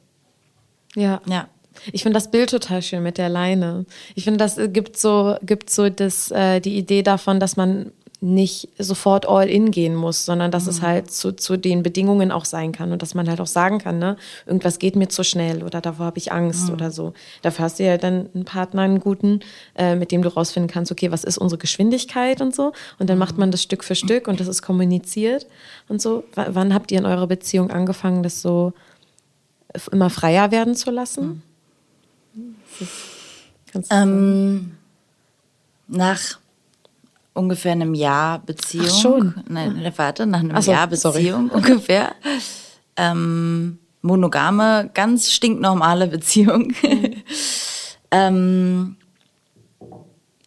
Ja. Ja. Ich finde das Bild total schön mit der Leine. Ich finde, das äh, gibt so, gibt so das, äh, die Idee davon, dass man nicht sofort all in gehen muss, sondern dass es halt zu, zu den Bedingungen auch sein kann und dass man halt auch sagen kann, ne, irgendwas geht mir zu schnell oder davor habe ich Angst oder so. Dafür hast du ja dann einen Partner, einen guten, äh, mit dem du rausfinden kannst, okay, was ist unsere Geschwindigkeit und so. Und dann macht man das Stück für Stück und das ist kommuniziert und so. W wann habt ihr in eurer Beziehung angefangen, das so immer freier werden zu lassen? Du Ähm, nach ungefähr einem Jahr Beziehung. Ach schon. Nein, ne, warte, nach einem so, Jahr sorry. Beziehung ungefähr. Ähm, monogame, ganz stinknormale Beziehung. ähm,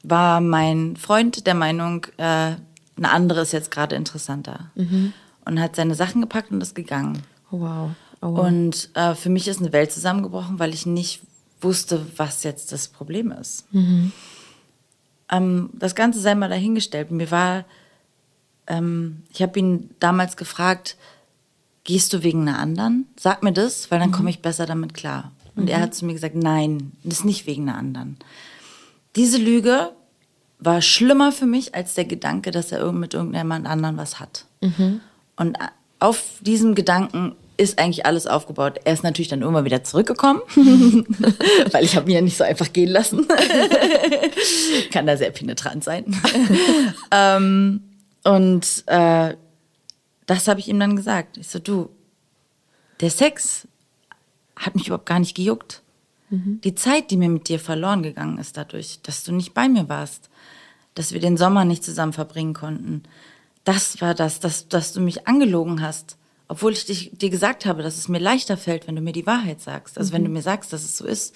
war mein Freund der Meinung, äh, eine andere ist jetzt gerade interessanter. Und hat seine Sachen gepackt und ist gegangen. Oh, wow. Oh, wow. Und äh, für mich ist eine Welt zusammengebrochen, weil ich nicht wusste, was jetzt das Problem ist. Ähm, das Ganze sei mal dahingestellt. Mir war, ähm, ich habe ihn damals gefragt, gehst du wegen einer anderen? Sag mir das, weil dann komme ich besser damit klar. Und er hat zu mir gesagt, nein, das ist nicht wegen einer anderen. Diese Lüge war schlimmer für mich als der Gedanke, dass er mit irgendjemand anderen was hat. Und auf diesem Gedanken ist eigentlich alles aufgebaut. Er ist natürlich dann irgendwann wieder zurückgekommen, weil ich habe ihn ja nicht so einfach gehen lassen. Kann da sehr penetrant sein. ähm, und äh, das habe ich ihm dann gesagt. Ich so, du, der Sex hat mich überhaupt gar nicht gejuckt. Die Zeit, die mir mit dir verloren gegangen ist dadurch, dass du nicht bei mir warst, dass wir den Sommer nicht zusammen verbringen konnten, das war das, dass, dass du mich angelogen hast. Obwohl ich dich, dir gesagt habe, dass es mir leichter fällt, wenn du mir die Wahrheit sagst. Also wenn du mir sagst, dass es so ist.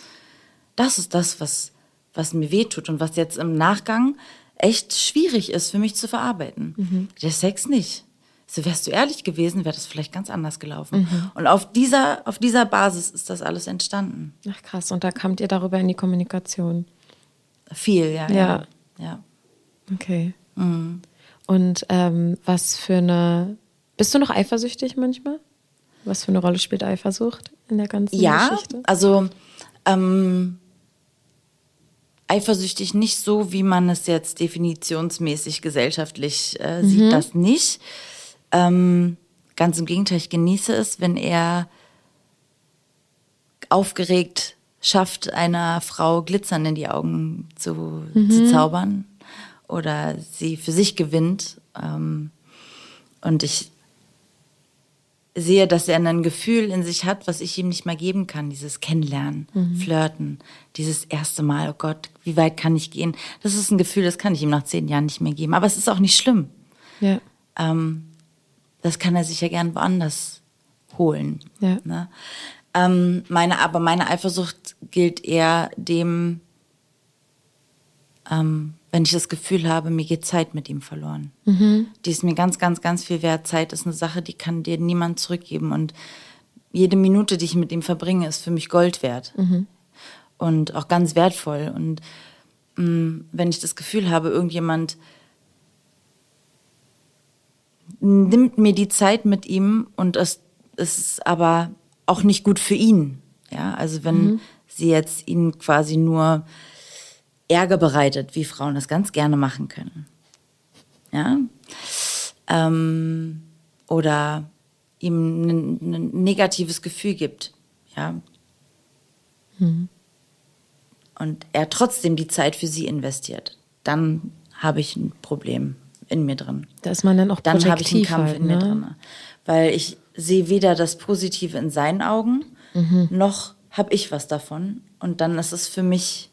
Das ist das, was, was mir wehtut und was jetzt im Nachgang echt schwierig ist für mich zu verarbeiten. Der Sex nicht. So wärst du ehrlich gewesen, wäre das vielleicht ganz anders gelaufen. Und auf dieser, auf dieser Basis ist das alles entstanden. Ach krass, und da kamt ihr darüber in die Kommunikation. Viel, ja. Ja. Ja. Okay. Und ähm, was für eine. Bist du noch eifersüchtig manchmal? Was für eine Rolle spielt Eifersucht in der ganzen Ja, Geschichte? also ähm, eifersüchtig nicht so, wie man es jetzt definitionsmäßig gesellschaftlich äh, sieht, das nicht. Ähm, ganz im Gegenteil, ich genieße es, wenn er aufgeregt schafft, einer Frau Glitzern in die Augen zu, zu zaubern oder sie für sich gewinnt. Ähm, und ich sehe, dass er ein Gefühl in sich hat, was ich ihm nicht mehr geben kann. Dieses Kennenlernen, Flirten, dieses erste Mal, oh Gott, wie weit kann ich gehen? Das ist ein Gefühl, das kann ich ihm nach zehn Jahren nicht mehr geben. Aber es ist auch nicht schlimm. Ja. Ähm, das kann er sich ja gern woanders holen. Ja. Ne? Ähm, meine, aber meine Eifersucht gilt eher dem, ähm, wenn ich das Gefühl habe, mir geht Zeit mit ihm verloren. Die ist mir ganz, ganz, ganz viel wert. Zeit ist eine Sache, die kann dir niemand zurückgeben. Und jede Minute, die ich mit ihm verbringe, ist für mich Gold wert. Und auch ganz wertvoll. Und mh, wenn ich das Gefühl habe, irgendjemand nimmt mir die Zeit mit ihm und es, es ist aber auch nicht gut für ihn. Ja, also wenn sie jetzt ihn quasi nur Ärger bereitet, wie Frauen das ganz gerne machen können. Ja. Ähm, oder ihm ein, ein negatives Gefühl gibt. Ja. Und er trotzdem die Zeit für sie investiert, dann habe ich ein Problem in mir drin Da ist man dann auch dann habe ich einen Kampf halt, in mir ne? drin. Weil ich sehe weder das Positive in seinen Augen, Mhm. noch habe ich was davon. Und dann ist es für mich,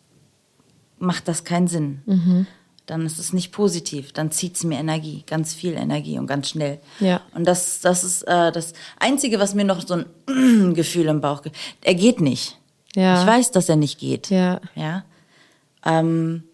macht das keinen Sinn. Mhm. Dann ist es nicht positiv. Dann zieht es mir Energie, ganz viel Energie und ganz schnell. Ja. Und das, das ist äh, das Einzige, was mir noch so ein Gefühl im Bauch gibt. Er geht nicht. Ja. Ich weiß, dass er nicht geht. Ja. Ja. Ähm,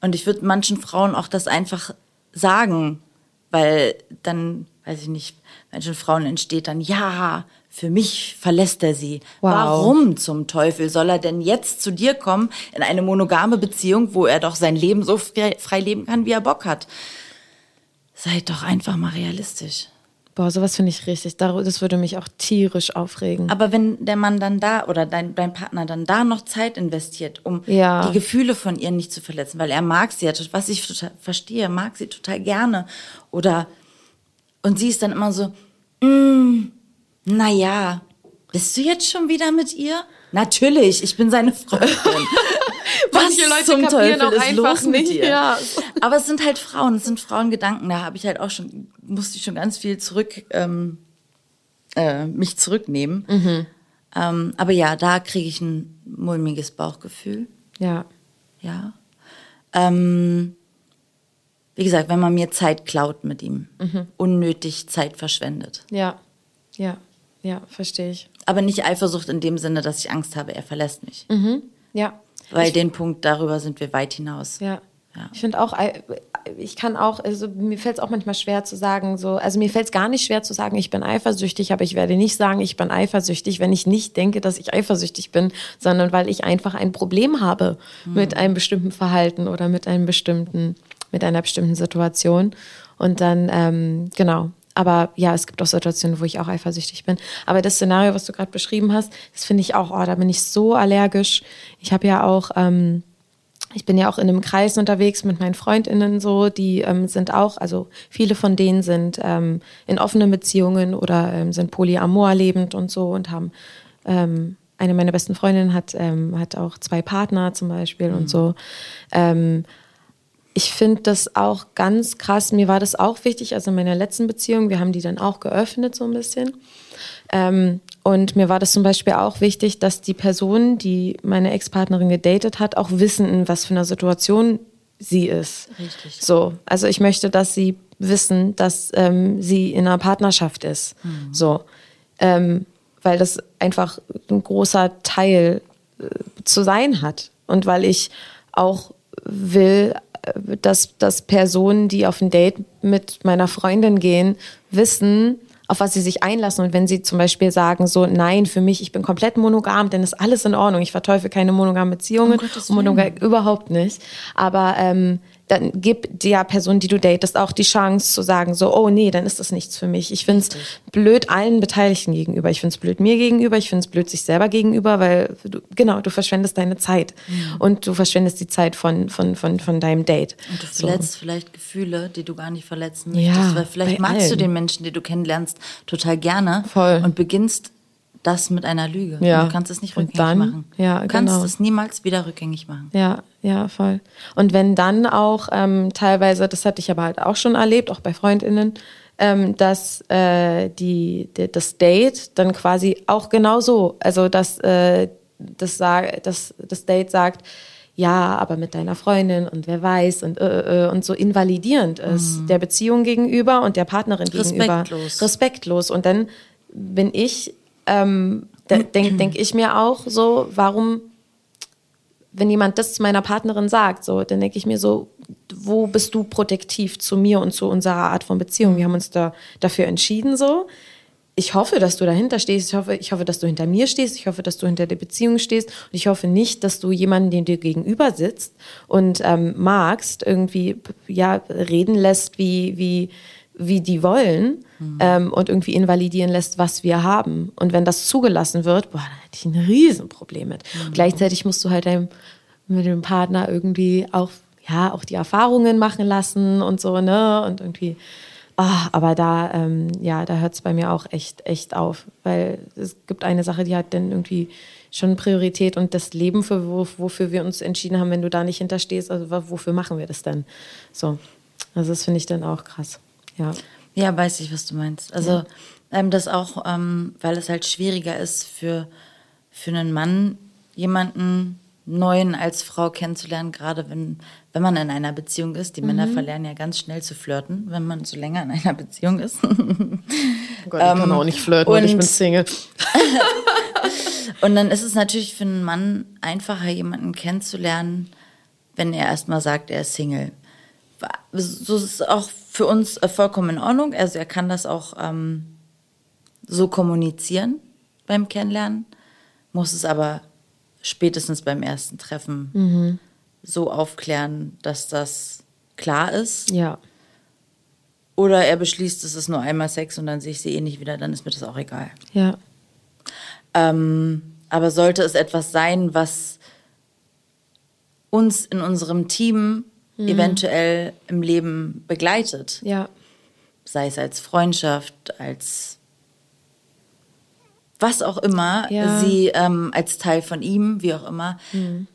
und ich würde manchen Frauen auch das einfach sagen, weil dann, weiß ich nicht, manchen Frauen entsteht dann, ja, für mich verlässt er sie. Wow. Warum zum Teufel soll er denn jetzt zu dir kommen in eine monogame Beziehung, wo er doch sein Leben so frei, leben kann, wie er Bock hat? Seid doch einfach mal realistisch. Boah, sowas finde ich richtig. Das würde mich auch tierisch aufregen. Aber wenn der Mann dann da oder dein, dein Partner dann da noch Zeit investiert, um Ja. die Gefühle von ihr nicht zu verletzen, weil er mag sie ja, was ich total verstehe, mag sie total gerne. Oder und sie ist dann immer so, mm, naja, bist du jetzt schon wieder mit ihr? Natürlich, ich bin seine Freundin. Manche Leute kapieren auch einfach nicht, ja. Aber es sind halt Frauen, es sind Frauengedanken. Da habe ich halt auch schon, musste ich schon ganz viel zurück, ähm, äh, mich zurücknehmen. Mhm. Ähm, aber ja, da kriege ich ein mulmiges Bauchgefühl. Ja. Ja. Ähm, wie gesagt, wenn man mir Zeit klaut mit ihm, Mhm. unnötig Zeit verschwendet. Ja. Ja. Ja, verstehe ich. Aber nicht Eifersucht in dem Sinne, dass ich Angst habe, er verlässt mich. Mhm. Ja. Weil ich, den Punkt, darüber sind wir weit hinaus. Ja. ja. Ich finde auch, ich kann auch, also mir fällt es auch manchmal schwer zu sagen, so, also mir fällt es gar nicht schwer zu sagen, ich bin eifersüchtig, aber ich werde nicht sagen, ich bin eifersüchtig, wenn ich nicht denke, dass ich eifersüchtig bin, sondern weil ich einfach ein Problem habe mhm. mit einem bestimmten Verhalten oder mit einem bestimmten, mit einer bestimmten Situation. Und dann, ähm, genau, aber ja, es gibt auch Situationen, wo ich auch eifersüchtig bin. Aber das Szenario, was du gerade beschrieben hast, das finde ich auch, oh, da bin ich so allergisch. Ich habe ja auch, ähm, ich bin ja auch in einem Kreis unterwegs mit meinen Freundinnen so, die ähm, sind auch, also viele von denen sind ähm, in offenen Beziehungen oder ähm, sind polyamor lebend und so und haben ähm, eine meiner besten Freundinnen hat, ähm, hat auch zwei Partner zum Beispiel mhm. und so. Ich finde das auch ganz krass. Mir war das auch wichtig, also in meiner letzten Beziehung, wir haben die dann auch geöffnet so ein bisschen. Ähm, und mir war das zum Beispiel auch wichtig, dass die Person, die meine Ex-Partnerin gedatet hat, auch wissen, in was für einer Situation sie ist. Richtig. So, also ich möchte, dass sie wissen, dass ähm, sie in einer Partnerschaft ist. Mhm. So, ähm, weil das einfach ein großer Teil äh, zu sein hat und weil ich auch will, dass, dass Personen, die auf ein Date mit meiner Freundin gehen, wissen, auf was sie sich einlassen. Und wenn sie zum Beispiel sagen, so, nein, für mich, ich bin komplett monogam, dann ist alles in Ordnung. Ich verteufel keine monogamen Beziehungen, um monogam, überhaupt nicht. Aber ähm, dann gib der Person, die du datest, auch die Chance zu sagen, so, oh nee, dann ist das nichts für mich. Ich finde es blöd allen Beteiligten gegenüber. Ich finde es blöd mir gegenüber, ich finde es blöd sich selber gegenüber, weil du, genau, du verschwendest deine Zeit mhm. und du verschwendest die Zeit von, von, von, von deinem Date. Und du verletzt so. vielleicht Gefühle, die du gar nicht verletzen möchtest, ja, weil vielleicht magst allen. du den Menschen, die du kennenlernst, total gerne Voll. und beginnst das mit einer Lüge. Ja. Und du kannst es nicht rückgängig dann, machen. Ja, du kannst genau. es niemals wieder rückgängig machen. Ja, ja, voll. Und wenn dann auch ähm, teilweise, das hatte ich aber halt auch schon erlebt, auch bei FreundInnen, ähm, dass äh, die, die, das Date dann quasi auch genau so, also dass äh, das, sag, das, das Date sagt, ja, aber mit deiner Freundin und wer weiß und, äh, äh, und so invalidierend ist mhm. der Beziehung gegenüber und der Partnerin gegenüber. Respektlos. Respektlos. Und dann bin ich ähm, denke denk ich mir auch so, warum, wenn jemand das zu meiner Partnerin sagt, so, dann denke ich mir so, wo bist du protektiv zu mir und zu unserer Art von Beziehung? Wir haben uns da dafür entschieden, so. Ich hoffe, dass du dahinter stehst. Ich hoffe, ich hoffe, dass du hinter mir stehst. Ich hoffe, dass du hinter der Beziehung stehst. Und ich hoffe nicht, dass du jemanden, den du gegenüber sitzt und ähm, magst, irgendwie ja reden lässt, wie wie wie die wollen mhm. ähm, und irgendwie invalidieren lässt, was wir haben. Und wenn das zugelassen wird, boah, dann hätte ich ein Riesenproblem mit. Mhm. gleichzeitig musst du halt deinem, mit dem Partner irgendwie auch, ja, auch die Erfahrungen machen lassen und so, ne? Und irgendwie, oh, aber da, ähm, ja, da hört es bei mir auch echt, echt auf. Weil es gibt eine Sache, die hat dann irgendwie schon Priorität und das Leben, für, wofür wir uns entschieden haben, wenn du da nicht hinterstehst, also wofür machen wir das denn? So. Also das finde ich dann auch krass. Ja. Ja, weiß ich, was du meinst. Also ja. ähm, das auch, ähm, weil es halt schwieriger ist für, für einen Mann, jemanden Neuen als Frau kennenzulernen, gerade wenn, wenn man in einer Beziehung ist. Die mhm. Männer verlernen ja ganz schnell zu flirten, wenn man so länger in einer Beziehung ist. oh Gott, ich kann auch nicht flirten, und, ich bin Single. und dann ist es natürlich für einen Mann einfacher, jemanden kennenzulernen, wenn er erstmal sagt, er ist Single. So ist es auch für uns äh, vollkommen in Ordnung. Also er kann das auch ähm, so kommunizieren beim Kennenlernen, muss es aber spätestens beim ersten Treffen mhm. so aufklären, dass das klar ist. Ja. Oder er beschließt, es ist nur einmal Sex und dann sehe ich sie eh nicht wieder, dann ist mir das auch egal. Ja. Ähm, aber sollte es etwas sein, was uns in unserem Team mhm. eventuell im Leben begleitet. Ja. Sei es als Freundschaft, als was auch immer, ja. sie ähm, als Teil von ihm, wie auch immer, mhm.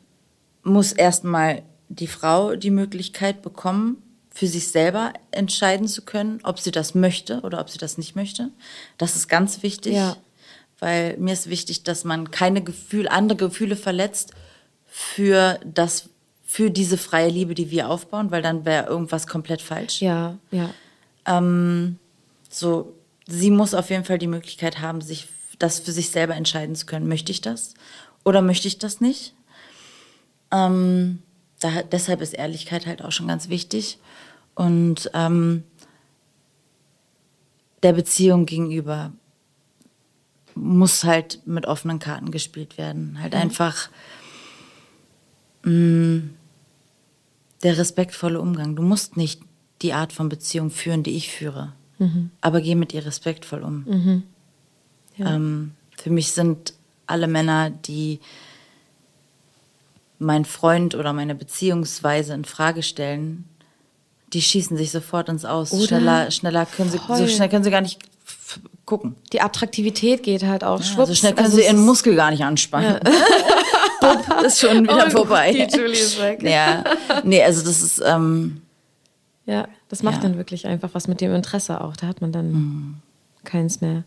muss erstmal die Frau die Möglichkeit bekommen, für sich selber entscheiden zu können, ob sie das möchte oder ob sie das nicht möchte. Das ist ganz wichtig, ja. weil mir ist wichtig, dass man keine Gefühl, andere Gefühle verletzt für das, für diese freie Liebe, die wir aufbauen, weil dann wäre irgendwas komplett falsch. Ja, ja. Ähm, so, sie muss auf jeden Fall die Möglichkeit haben, sich das für sich selber entscheiden zu können. Möchte ich das oder möchte ich das nicht? Ähm, da, deshalb ist Ehrlichkeit halt auch schon ganz wichtig. Und ähm, der Beziehung gegenüber muss halt mit offenen Karten gespielt werden. Halt mhm. einfach mh, mm, der respektvolle Umgang. Du musst nicht die Art von Beziehung führen, die ich führe, mhm. aber geh mit ihr respektvoll um. Mhm. Ja. Ähm, für mich sind alle Männer, die mein Freund oder meine Beziehungsweise in Frage stellen, die schießen sich sofort ins Aus. Schneller, schneller können sie, so schnell können sie gar nicht gucken. Die Attraktivität geht halt auch ja, schwupps. So schnell können also sie ihren Muskel gar nicht anspannen. Ja. Bup, ist schon wieder oh, vorbei. Die Julie ist weg. Ja, nee, also das ist. Ähm, ja, das macht ja. dann wirklich einfach was mit dem Interesse auch. Da hat man dann mhm. keins mehr.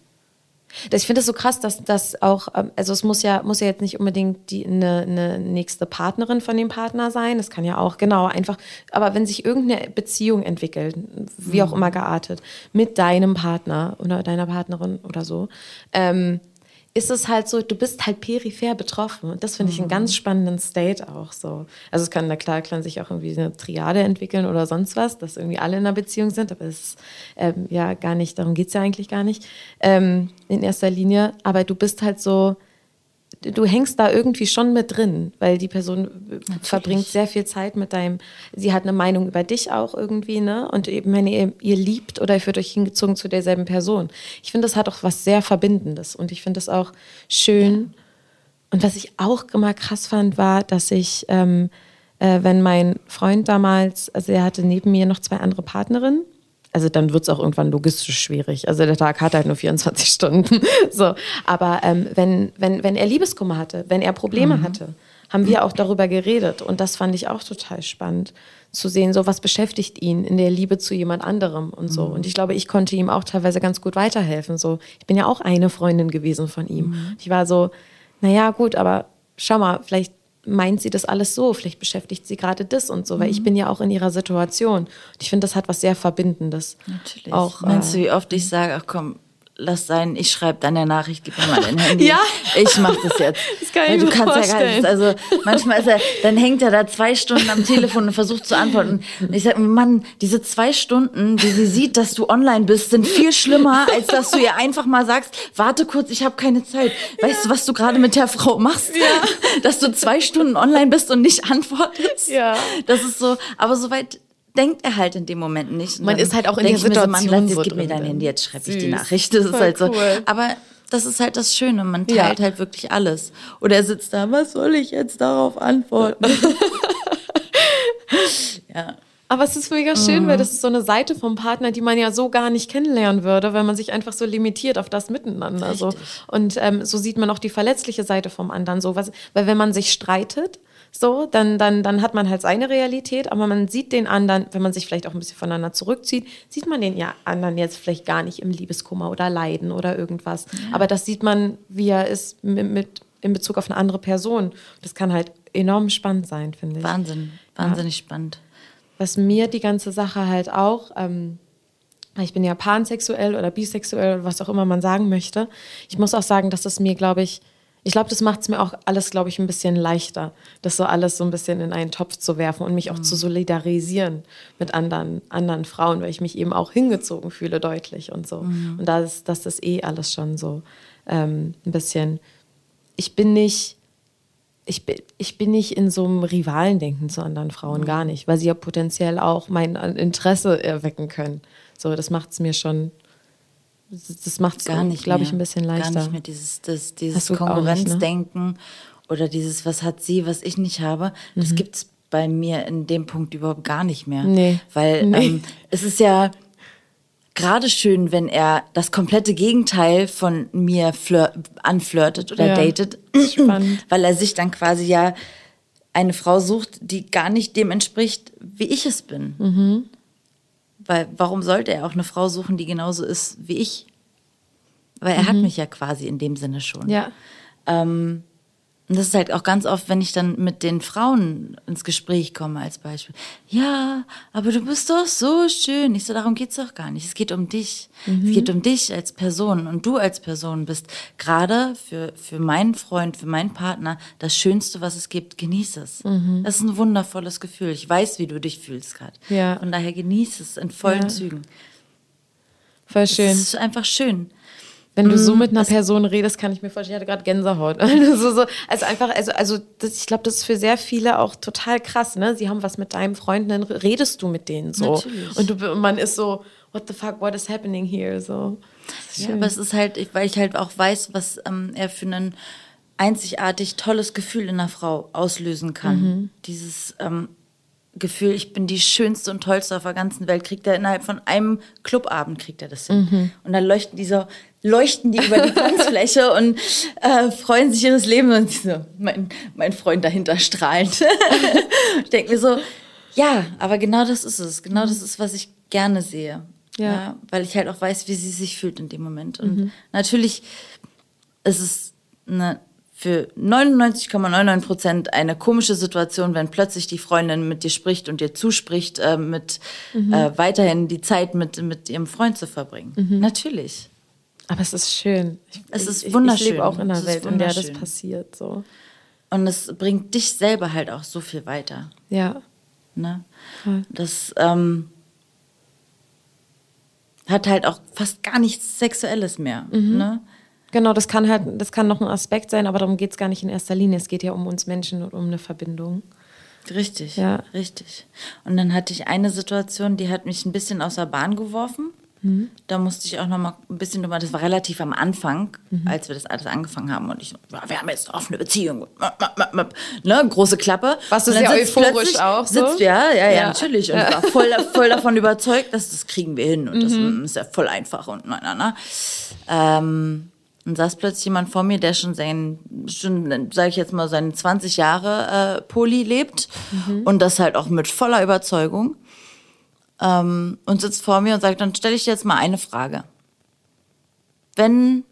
Ich finde es so krass, dass das auch, ähm, also es muss ja, muss ja jetzt nicht unbedingt die, eine, eine nächste Partnerin von dem Partner sein. Es kann ja auch, genau, einfach, aber wenn sich irgendeine Beziehung entwickelt, wie auch mhm. immer geartet, mit deinem Partner oder deiner Partnerin oder so, ähm, ist es halt so, du bist halt peripher betroffen. Und das finde ich einen ganz mhm. spannenden State auch so. Also es kann, na klar, kann sich auch irgendwie eine Triade entwickeln oder sonst was, dass irgendwie alle in einer Beziehung sind, aber es ist ähm, ja gar nicht, darum geht es ja eigentlich gar nicht ähm, in erster Linie. Aber du bist halt so, du hängst da irgendwie schon mit drin, weil die Person Natürlich. verbringt sehr viel Zeit mit deinem, sie hat eine Meinung über dich auch irgendwie, ne? Und eben, wenn ihr, ihr liebt oder ihr führt euch hingezogen zu derselben Person. Ich finde, das hat auch was sehr Verbindendes und ich finde das auch schön. Und was ich auch immer krass fand, war, dass ich, ähm, äh, wenn mein Freund damals, also er hatte neben mir noch zwei andere Partnerinnen also dann wird es auch irgendwann logistisch schwierig. Also der Tag hat halt nur 24 Stunden. so, aber ähm, wenn, wenn, wenn er Liebeskummer hatte, wenn er Probleme mhm. hatte, haben wir auch darüber geredet. Und das fand ich auch total spannend zu sehen, so was beschäftigt ihn in der Liebe zu jemand anderem und so. Mhm. Und ich glaube, ich konnte ihm auch teilweise ganz gut weiterhelfen. So, ich bin ja auch eine Freundin gewesen von ihm. Mhm. Ich war so, naja, gut, aber schau mal, vielleicht meint sie das alles so, vielleicht beschäftigt sie gerade das und so, weil ich mhm. bin ja auch in ihrer Situation. Und ich finde, das hat was sehr Verbindendes. Natürlich. Auch, Meinst äh, du, wie oft ich sage, ach komm, lass sein, ich schreibe dann eine Nachricht, gib mir mal dein Handy. ja. Ich mach das jetzt. Das kann ich Weil du kannst vorstellen. ja gar nicht, also manchmal ist er, dann hängt er da zwei Stunden am Telefon und versucht zu antworten. Und ich sage, Mann, diese zwei Stunden, die sie sieht, dass du online bist, sind viel schlimmer, als dass du ihr einfach mal sagst, warte kurz, ich habe keine Zeit. Weißt ja. du, was du gerade mit der Frau machst? Ja. Dass du zwei Stunden online bist und nicht antwortest. Ja. Das ist so, aber soweit denkt er halt in dem Moment nicht. Man ist halt auch in der Situation. So, Mann, jetzt gib mir dein Handy, jetzt schreibe ich die Nachricht. Das Voll ist halt so. Cool. Aber das ist halt das Schöne, man teilt ja. halt wirklich alles. Oder er sitzt da, was soll ich jetzt darauf antworten? ja. Aber es ist mega schön, mhm. weil das ist so eine Seite vom Partner, die man ja so gar nicht kennenlernen würde, weil man sich einfach so limitiert auf das Miteinander. So. Und ähm, so sieht man auch die verletzliche Seite vom anderen. So. Was, weil wenn man sich streitet, so, dann, dann, dann hat man halt seine Realität, aber man sieht den anderen, wenn man sich vielleicht auch ein bisschen voneinander zurückzieht, sieht man den ja anderen jetzt vielleicht gar nicht im Liebeskummer oder Leiden oder irgendwas. Ja. Aber das sieht man, wie er ist mit, mit in Bezug auf eine andere Person. Das kann halt enorm spannend sein, finde ich. Wahnsinn, wahnsinnig ja. spannend. Was mir die ganze Sache halt auch, ähm, ich bin ja pansexuell oder bisexuell oder was auch immer man sagen möchte. Ich muss auch sagen, dass es mir, glaube ich, ich glaube, das macht es mir auch alles, glaube ich, ein bisschen leichter, das so alles so ein bisschen in einen Topf zu werfen und mich auch mhm. zu solidarisieren mit anderen, anderen Frauen, weil ich mich eben auch hingezogen fühle, deutlich und so. Mhm. Und da ist das ist eh alles schon so ähm, ein bisschen. Ich bin nicht. Ich bin, ich bin nicht in so einem Rivalendenken zu anderen Frauen, mhm. gar nicht, weil sie ja potenziell auch mein Interesse erwecken können. So, das macht es mir schon das macht es gar nicht, glaube ich, ein bisschen leichter. Gar nicht mehr dieses, das, dieses Konkurrenzdenken nicht, ne? oder dieses, was hat sie, was ich nicht habe. Das mhm. gibt es bei mir in dem Punkt überhaupt gar nicht mehr. Nee. Weil nee. Ähm, es ist ja gerade schön, wenn er das komplette Gegenteil von mir anflirtet oder ja, datet. Spannend. Weil er sich dann quasi ja eine Frau sucht, die gar nicht dem entspricht, wie ich es bin. Mhm. Weil warum sollte er auch eine Frau suchen, die genauso ist wie ich? Weil er mhm. hat mich ja quasi in dem Sinne schon. Ja. Ähm, Und das ist halt auch ganz oft, wenn ich dann mit den Frauen ins Gespräch komme als Beispiel. Ja, aber du bist doch so schön. Ich so, darum geht's doch gar nicht. Es geht um dich. Mhm. Es geht um dich als Person. Und du als Person bist gerade für, für meinen Freund, für meinen Partner das Schönste, was es gibt. Genieß es. Mhm. Das ist ein wundervolles Gefühl. Ich weiß, wie du dich fühlst gerade. Ja. Von daher genieß es in vollen ja. Zügen. Voll schön. Es ist einfach schön. Wenn du so mm, mit einer Person redest, kann ich mir vorstellen, ich hatte gerade Gänsehaut. Also, so, also einfach, also, also das, ich glaube, das ist für sehr viele auch total krass, ne? Sie haben was mit deinem Freund, dann redest du mit denen so. Natürlich. Und du, man ist so, what the fuck, what is happening here? So. Ja, aber es ist halt, weil ich halt auch weiß, was ähm, er für ein einzigartig tolles Gefühl in einer Frau auslösen kann. Mhm. Dieses ähm, Gefühl, ich bin die schönste und tollste auf der ganzen Welt, kriegt er innerhalb von einem Clubabend kriegt er das hin. Mhm. Und dann leuchten die so, leuchten die über die Tanzfläche und äh, freuen sich ihres Lebens und so, mein, mein Freund dahinter strahlend. ich denke mir so, ja, aber genau das ist es. Genau das ist, was ich gerne sehe. Ja. ja weil ich halt auch weiß, wie sie sich fühlt in dem Moment. Und mhm. natürlich ist es eine für 99,99 Prozent eine komische Situation, wenn plötzlich die Freundin mit dir spricht und dir zuspricht, äh, mit mhm. äh, weiterhin die Zeit mit, mit ihrem Freund zu verbringen. Mhm. Natürlich. Aber es ist schön. Ich, es ist wunderschön. Ich lebe auch in einer Welt, in der das passiert. So. Und es bringt dich selber halt auch so viel weiter. Ja. Ne? Das ähm, hat halt auch fast gar nichts Sexuelles mehr. Mhm. Ne? Genau, das kann halt, das kann noch ein Aspekt sein, aber darum geht es gar nicht in erster Linie. Es geht ja um uns Menschen und um eine Verbindung. Richtig, ja. richtig. Und dann hatte ich eine Situation, die hat mich ein bisschen aus der Bahn geworfen. Mhm. Da musste ich auch noch mal ein bisschen drüber, das war relativ am Anfang, mhm. als wir das alles angefangen haben. Und ich, ja, wir haben jetzt offene Beziehung. Ne, große Klappe. Was ist ja euphorisch auch so? Sitzt, ja, ja, ja, ja, natürlich. Und ja. ich war voll, voll davon überzeugt, dass das kriegen wir hin. Und mhm. das ist ja voll einfach. Und na, na, na. Ähm, und saß plötzlich jemand vor mir, der schon sein, schon, sag ich jetzt mal, seine 20 Jahre äh, Poli lebt mhm. und das halt auch mit voller Überzeugung. Ähm, und sitzt vor mir und sagt, dann stelle ich dir jetzt mal eine Frage. Wenn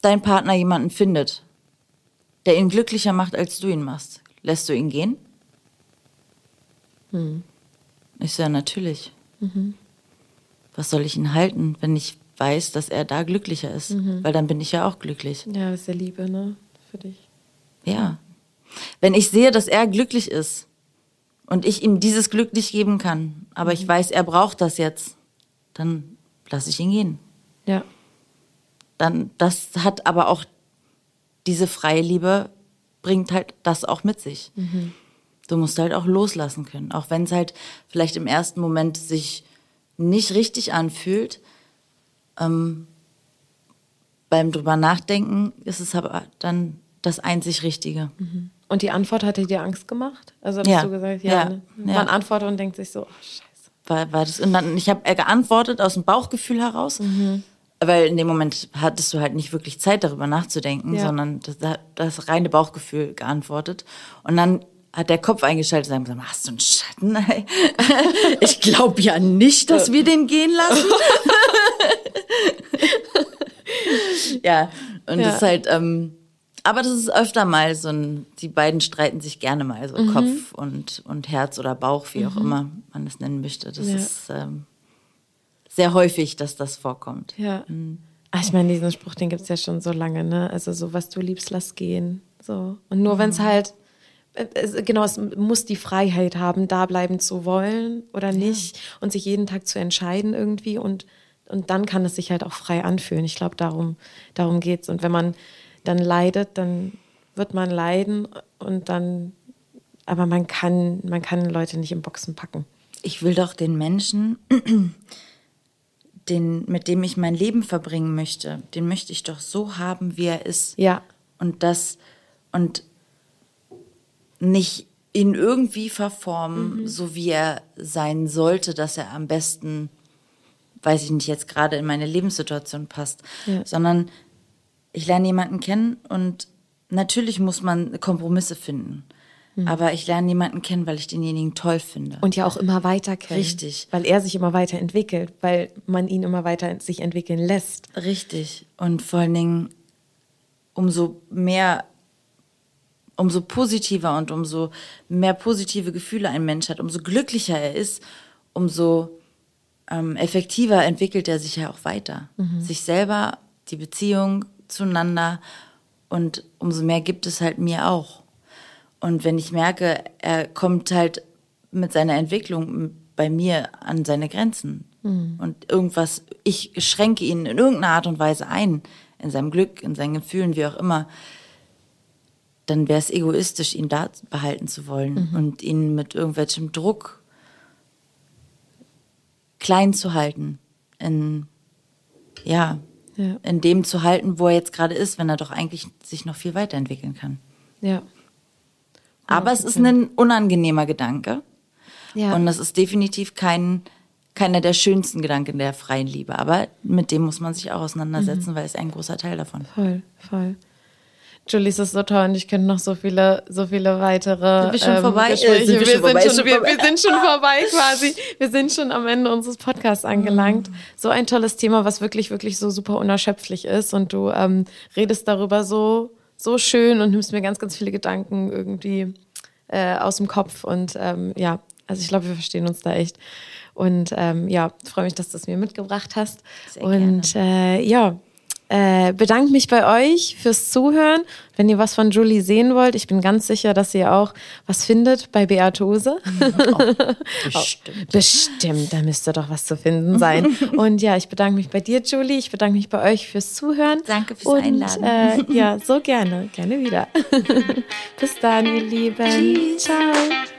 dein Partner jemanden findet, der ihn glücklicher macht, als du ihn machst, lässt du ihn gehen? Mhm. Ich so, ja, natürlich. Mhm. Was soll ich ihn halten, wenn ich weiß, dass er da glücklicher ist. Mhm. Weil dann bin ich ja auch glücklich. Ja, das ist ja Liebe, ne? Für dich. Ja. Wenn ich sehe, dass er glücklich ist und ich ihm dieses Glück nicht geben kann, aber mhm. ich weiß, er braucht das jetzt, dann lasse ich ihn gehen. Ja. Dann, das hat aber auch diese freie Liebe, bringt halt das auch mit sich. Mhm. Du musst halt auch loslassen können, auch wenn es halt vielleicht im ersten Moment sich nicht richtig anfühlt, ähm, beim drüber nachdenken ist es aber dann das einzig Richtige. Mhm. Und die Antwort hatte dir Angst gemacht? Also hast ja. du gesagt, ja, ja. Ne? man ja. antwortet und denkt sich so, oh, scheiße. War, war das, und dann, ich habe geantwortet aus dem Bauchgefühl heraus, mhm. weil in dem Moment hattest du halt nicht wirklich Zeit darüber nachzudenken, sondern das, das reine Bauchgefühl geantwortet. Und dann hat der Kopf eingeschaltet und gesagt, hast du einen Schatten? ich glaube ja nicht, dass wir den gehen lassen. ja, und ja. das ist halt, ähm, aber das ist öfter mal so ein, die beiden streiten sich gerne mal, so mhm. Kopf und, und Herz oder Bauch, wie auch mhm. immer man es nennen möchte. Das ja. ist ähm, sehr häufig, dass das vorkommt. Ja. Mhm. Ach, ich meine, diesen Spruch, den gibt es ja schon so lange, ne? Also so, was du liebst, lass gehen. So. Und nur wenn es mhm. halt genau, es muss die Freiheit haben, da bleiben zu wollen oder nicht ja. und sich jeden Tag zu entscheiden irgendwie und, und dann kann es sich halt auch frei anfühlen. Ich glaube, darum, darum geht es. Und wenn man dann leidet, dann wird man leiden und dann, aber man kann, man kann Leute nicht im Boxen packen. Ich will doch den Menschen, den, mit dem ich mein Leben verbringen möchte, den möchte ich doch so haben, wie er ist. Ja. Und das, und nicht ihn irgendwie verformen, mhm. so wie er sein sollte, dass er am besten, weiß ich nicht, jetzt gerade in meine Lebenssituation passt, ja. sondern ich lerne jemanden kennen und natürlich muss man Kompromisse finden. Mhm. Aber ich lerne jemanden kennen, weil ich denjenigen toll finde. Und ja auch immer weiter kennen. Richtig. Weil er sich immer weiterentwickelt, weil man ihn immer weiter sich entwickeln lässt. Richtig. Und vor allen Dingen, umso mehr umso positiver und umso mehr positive Gefühle ein Mensch hat, umso glücklicher er ist, umso ähm, effektiver entwickelt er sich ja auch weiter. Mhm. Sich selber, die Beziehung zueinander und umso mehr gibt es halt mir auch. Und wenn ich merke, er kommt halt mit seiner Entwicklung bei mir an seine Grenzen mhm. und irgendwas, ich schränke ihn in irgendeiner Art und Weise ein, in seinem Glück, in seinen Gefühlen, wie auch immer, dann wäre es egoistisch, ihn da behalten zu wollen mhm. und ihn mit irgendwelchem Druck klein zu halten, in, ja, ja, in dem zu halten, wo er jetzt gerade ist, wenn er doch eigentlich sich noch viel weiterentwickeln kann. Ja. Aber es ist ein unangenehmer Gedanke. Ja. Und das ist definitiv kein, keiner der schönsten Gedanken der freien Liebe. Aber mit dem muss man sich auch auseinandersetzen, mhm. weil es ein großer Teil davon. Voll, voll. Julie, es ist so toll und ich könnte noch so viele, so viele weitere sind wir schon ähm, vorbei? Gespräche. Sind wir, wir, vorbei? Sind schon, wir, wir, sind schon vorbei quasi. Wir sind schon am Ende unseres Podcasts angelangt. Mhm. So ein tolles Thema, was wirklich, wirklich so super unerschöpflich ist und du ähm, redest darüber so, so schön und nimmst mir ganz, ganz viele Gedanken irgendwie äh, aus dem Kopf und ähm, ja, also ich glaube, wir verstehen uns da echt. Und ähm, ja, freue mich, dass du es mir mitgebracht hast. Sehr und äh, ja, äh, bedanke mich bei euch fürs Zuhören. Wenn ihr was von Julie sehen wollt, ich bin ganz sicher, dass ihr auch was findet bei Beatose. Oh, bestimmt. bestimmt, da müsste doch was zu finden sein. Und ja, ich bedanke mich bei dir, Julie. Ich bedanke mich bei euch fürs Zuhören. Danke fürs Und, Einladen. Äh, ja, so gerne. Gerne wieder. Bis dann, ihr Lieben. Tschüss. Ciao.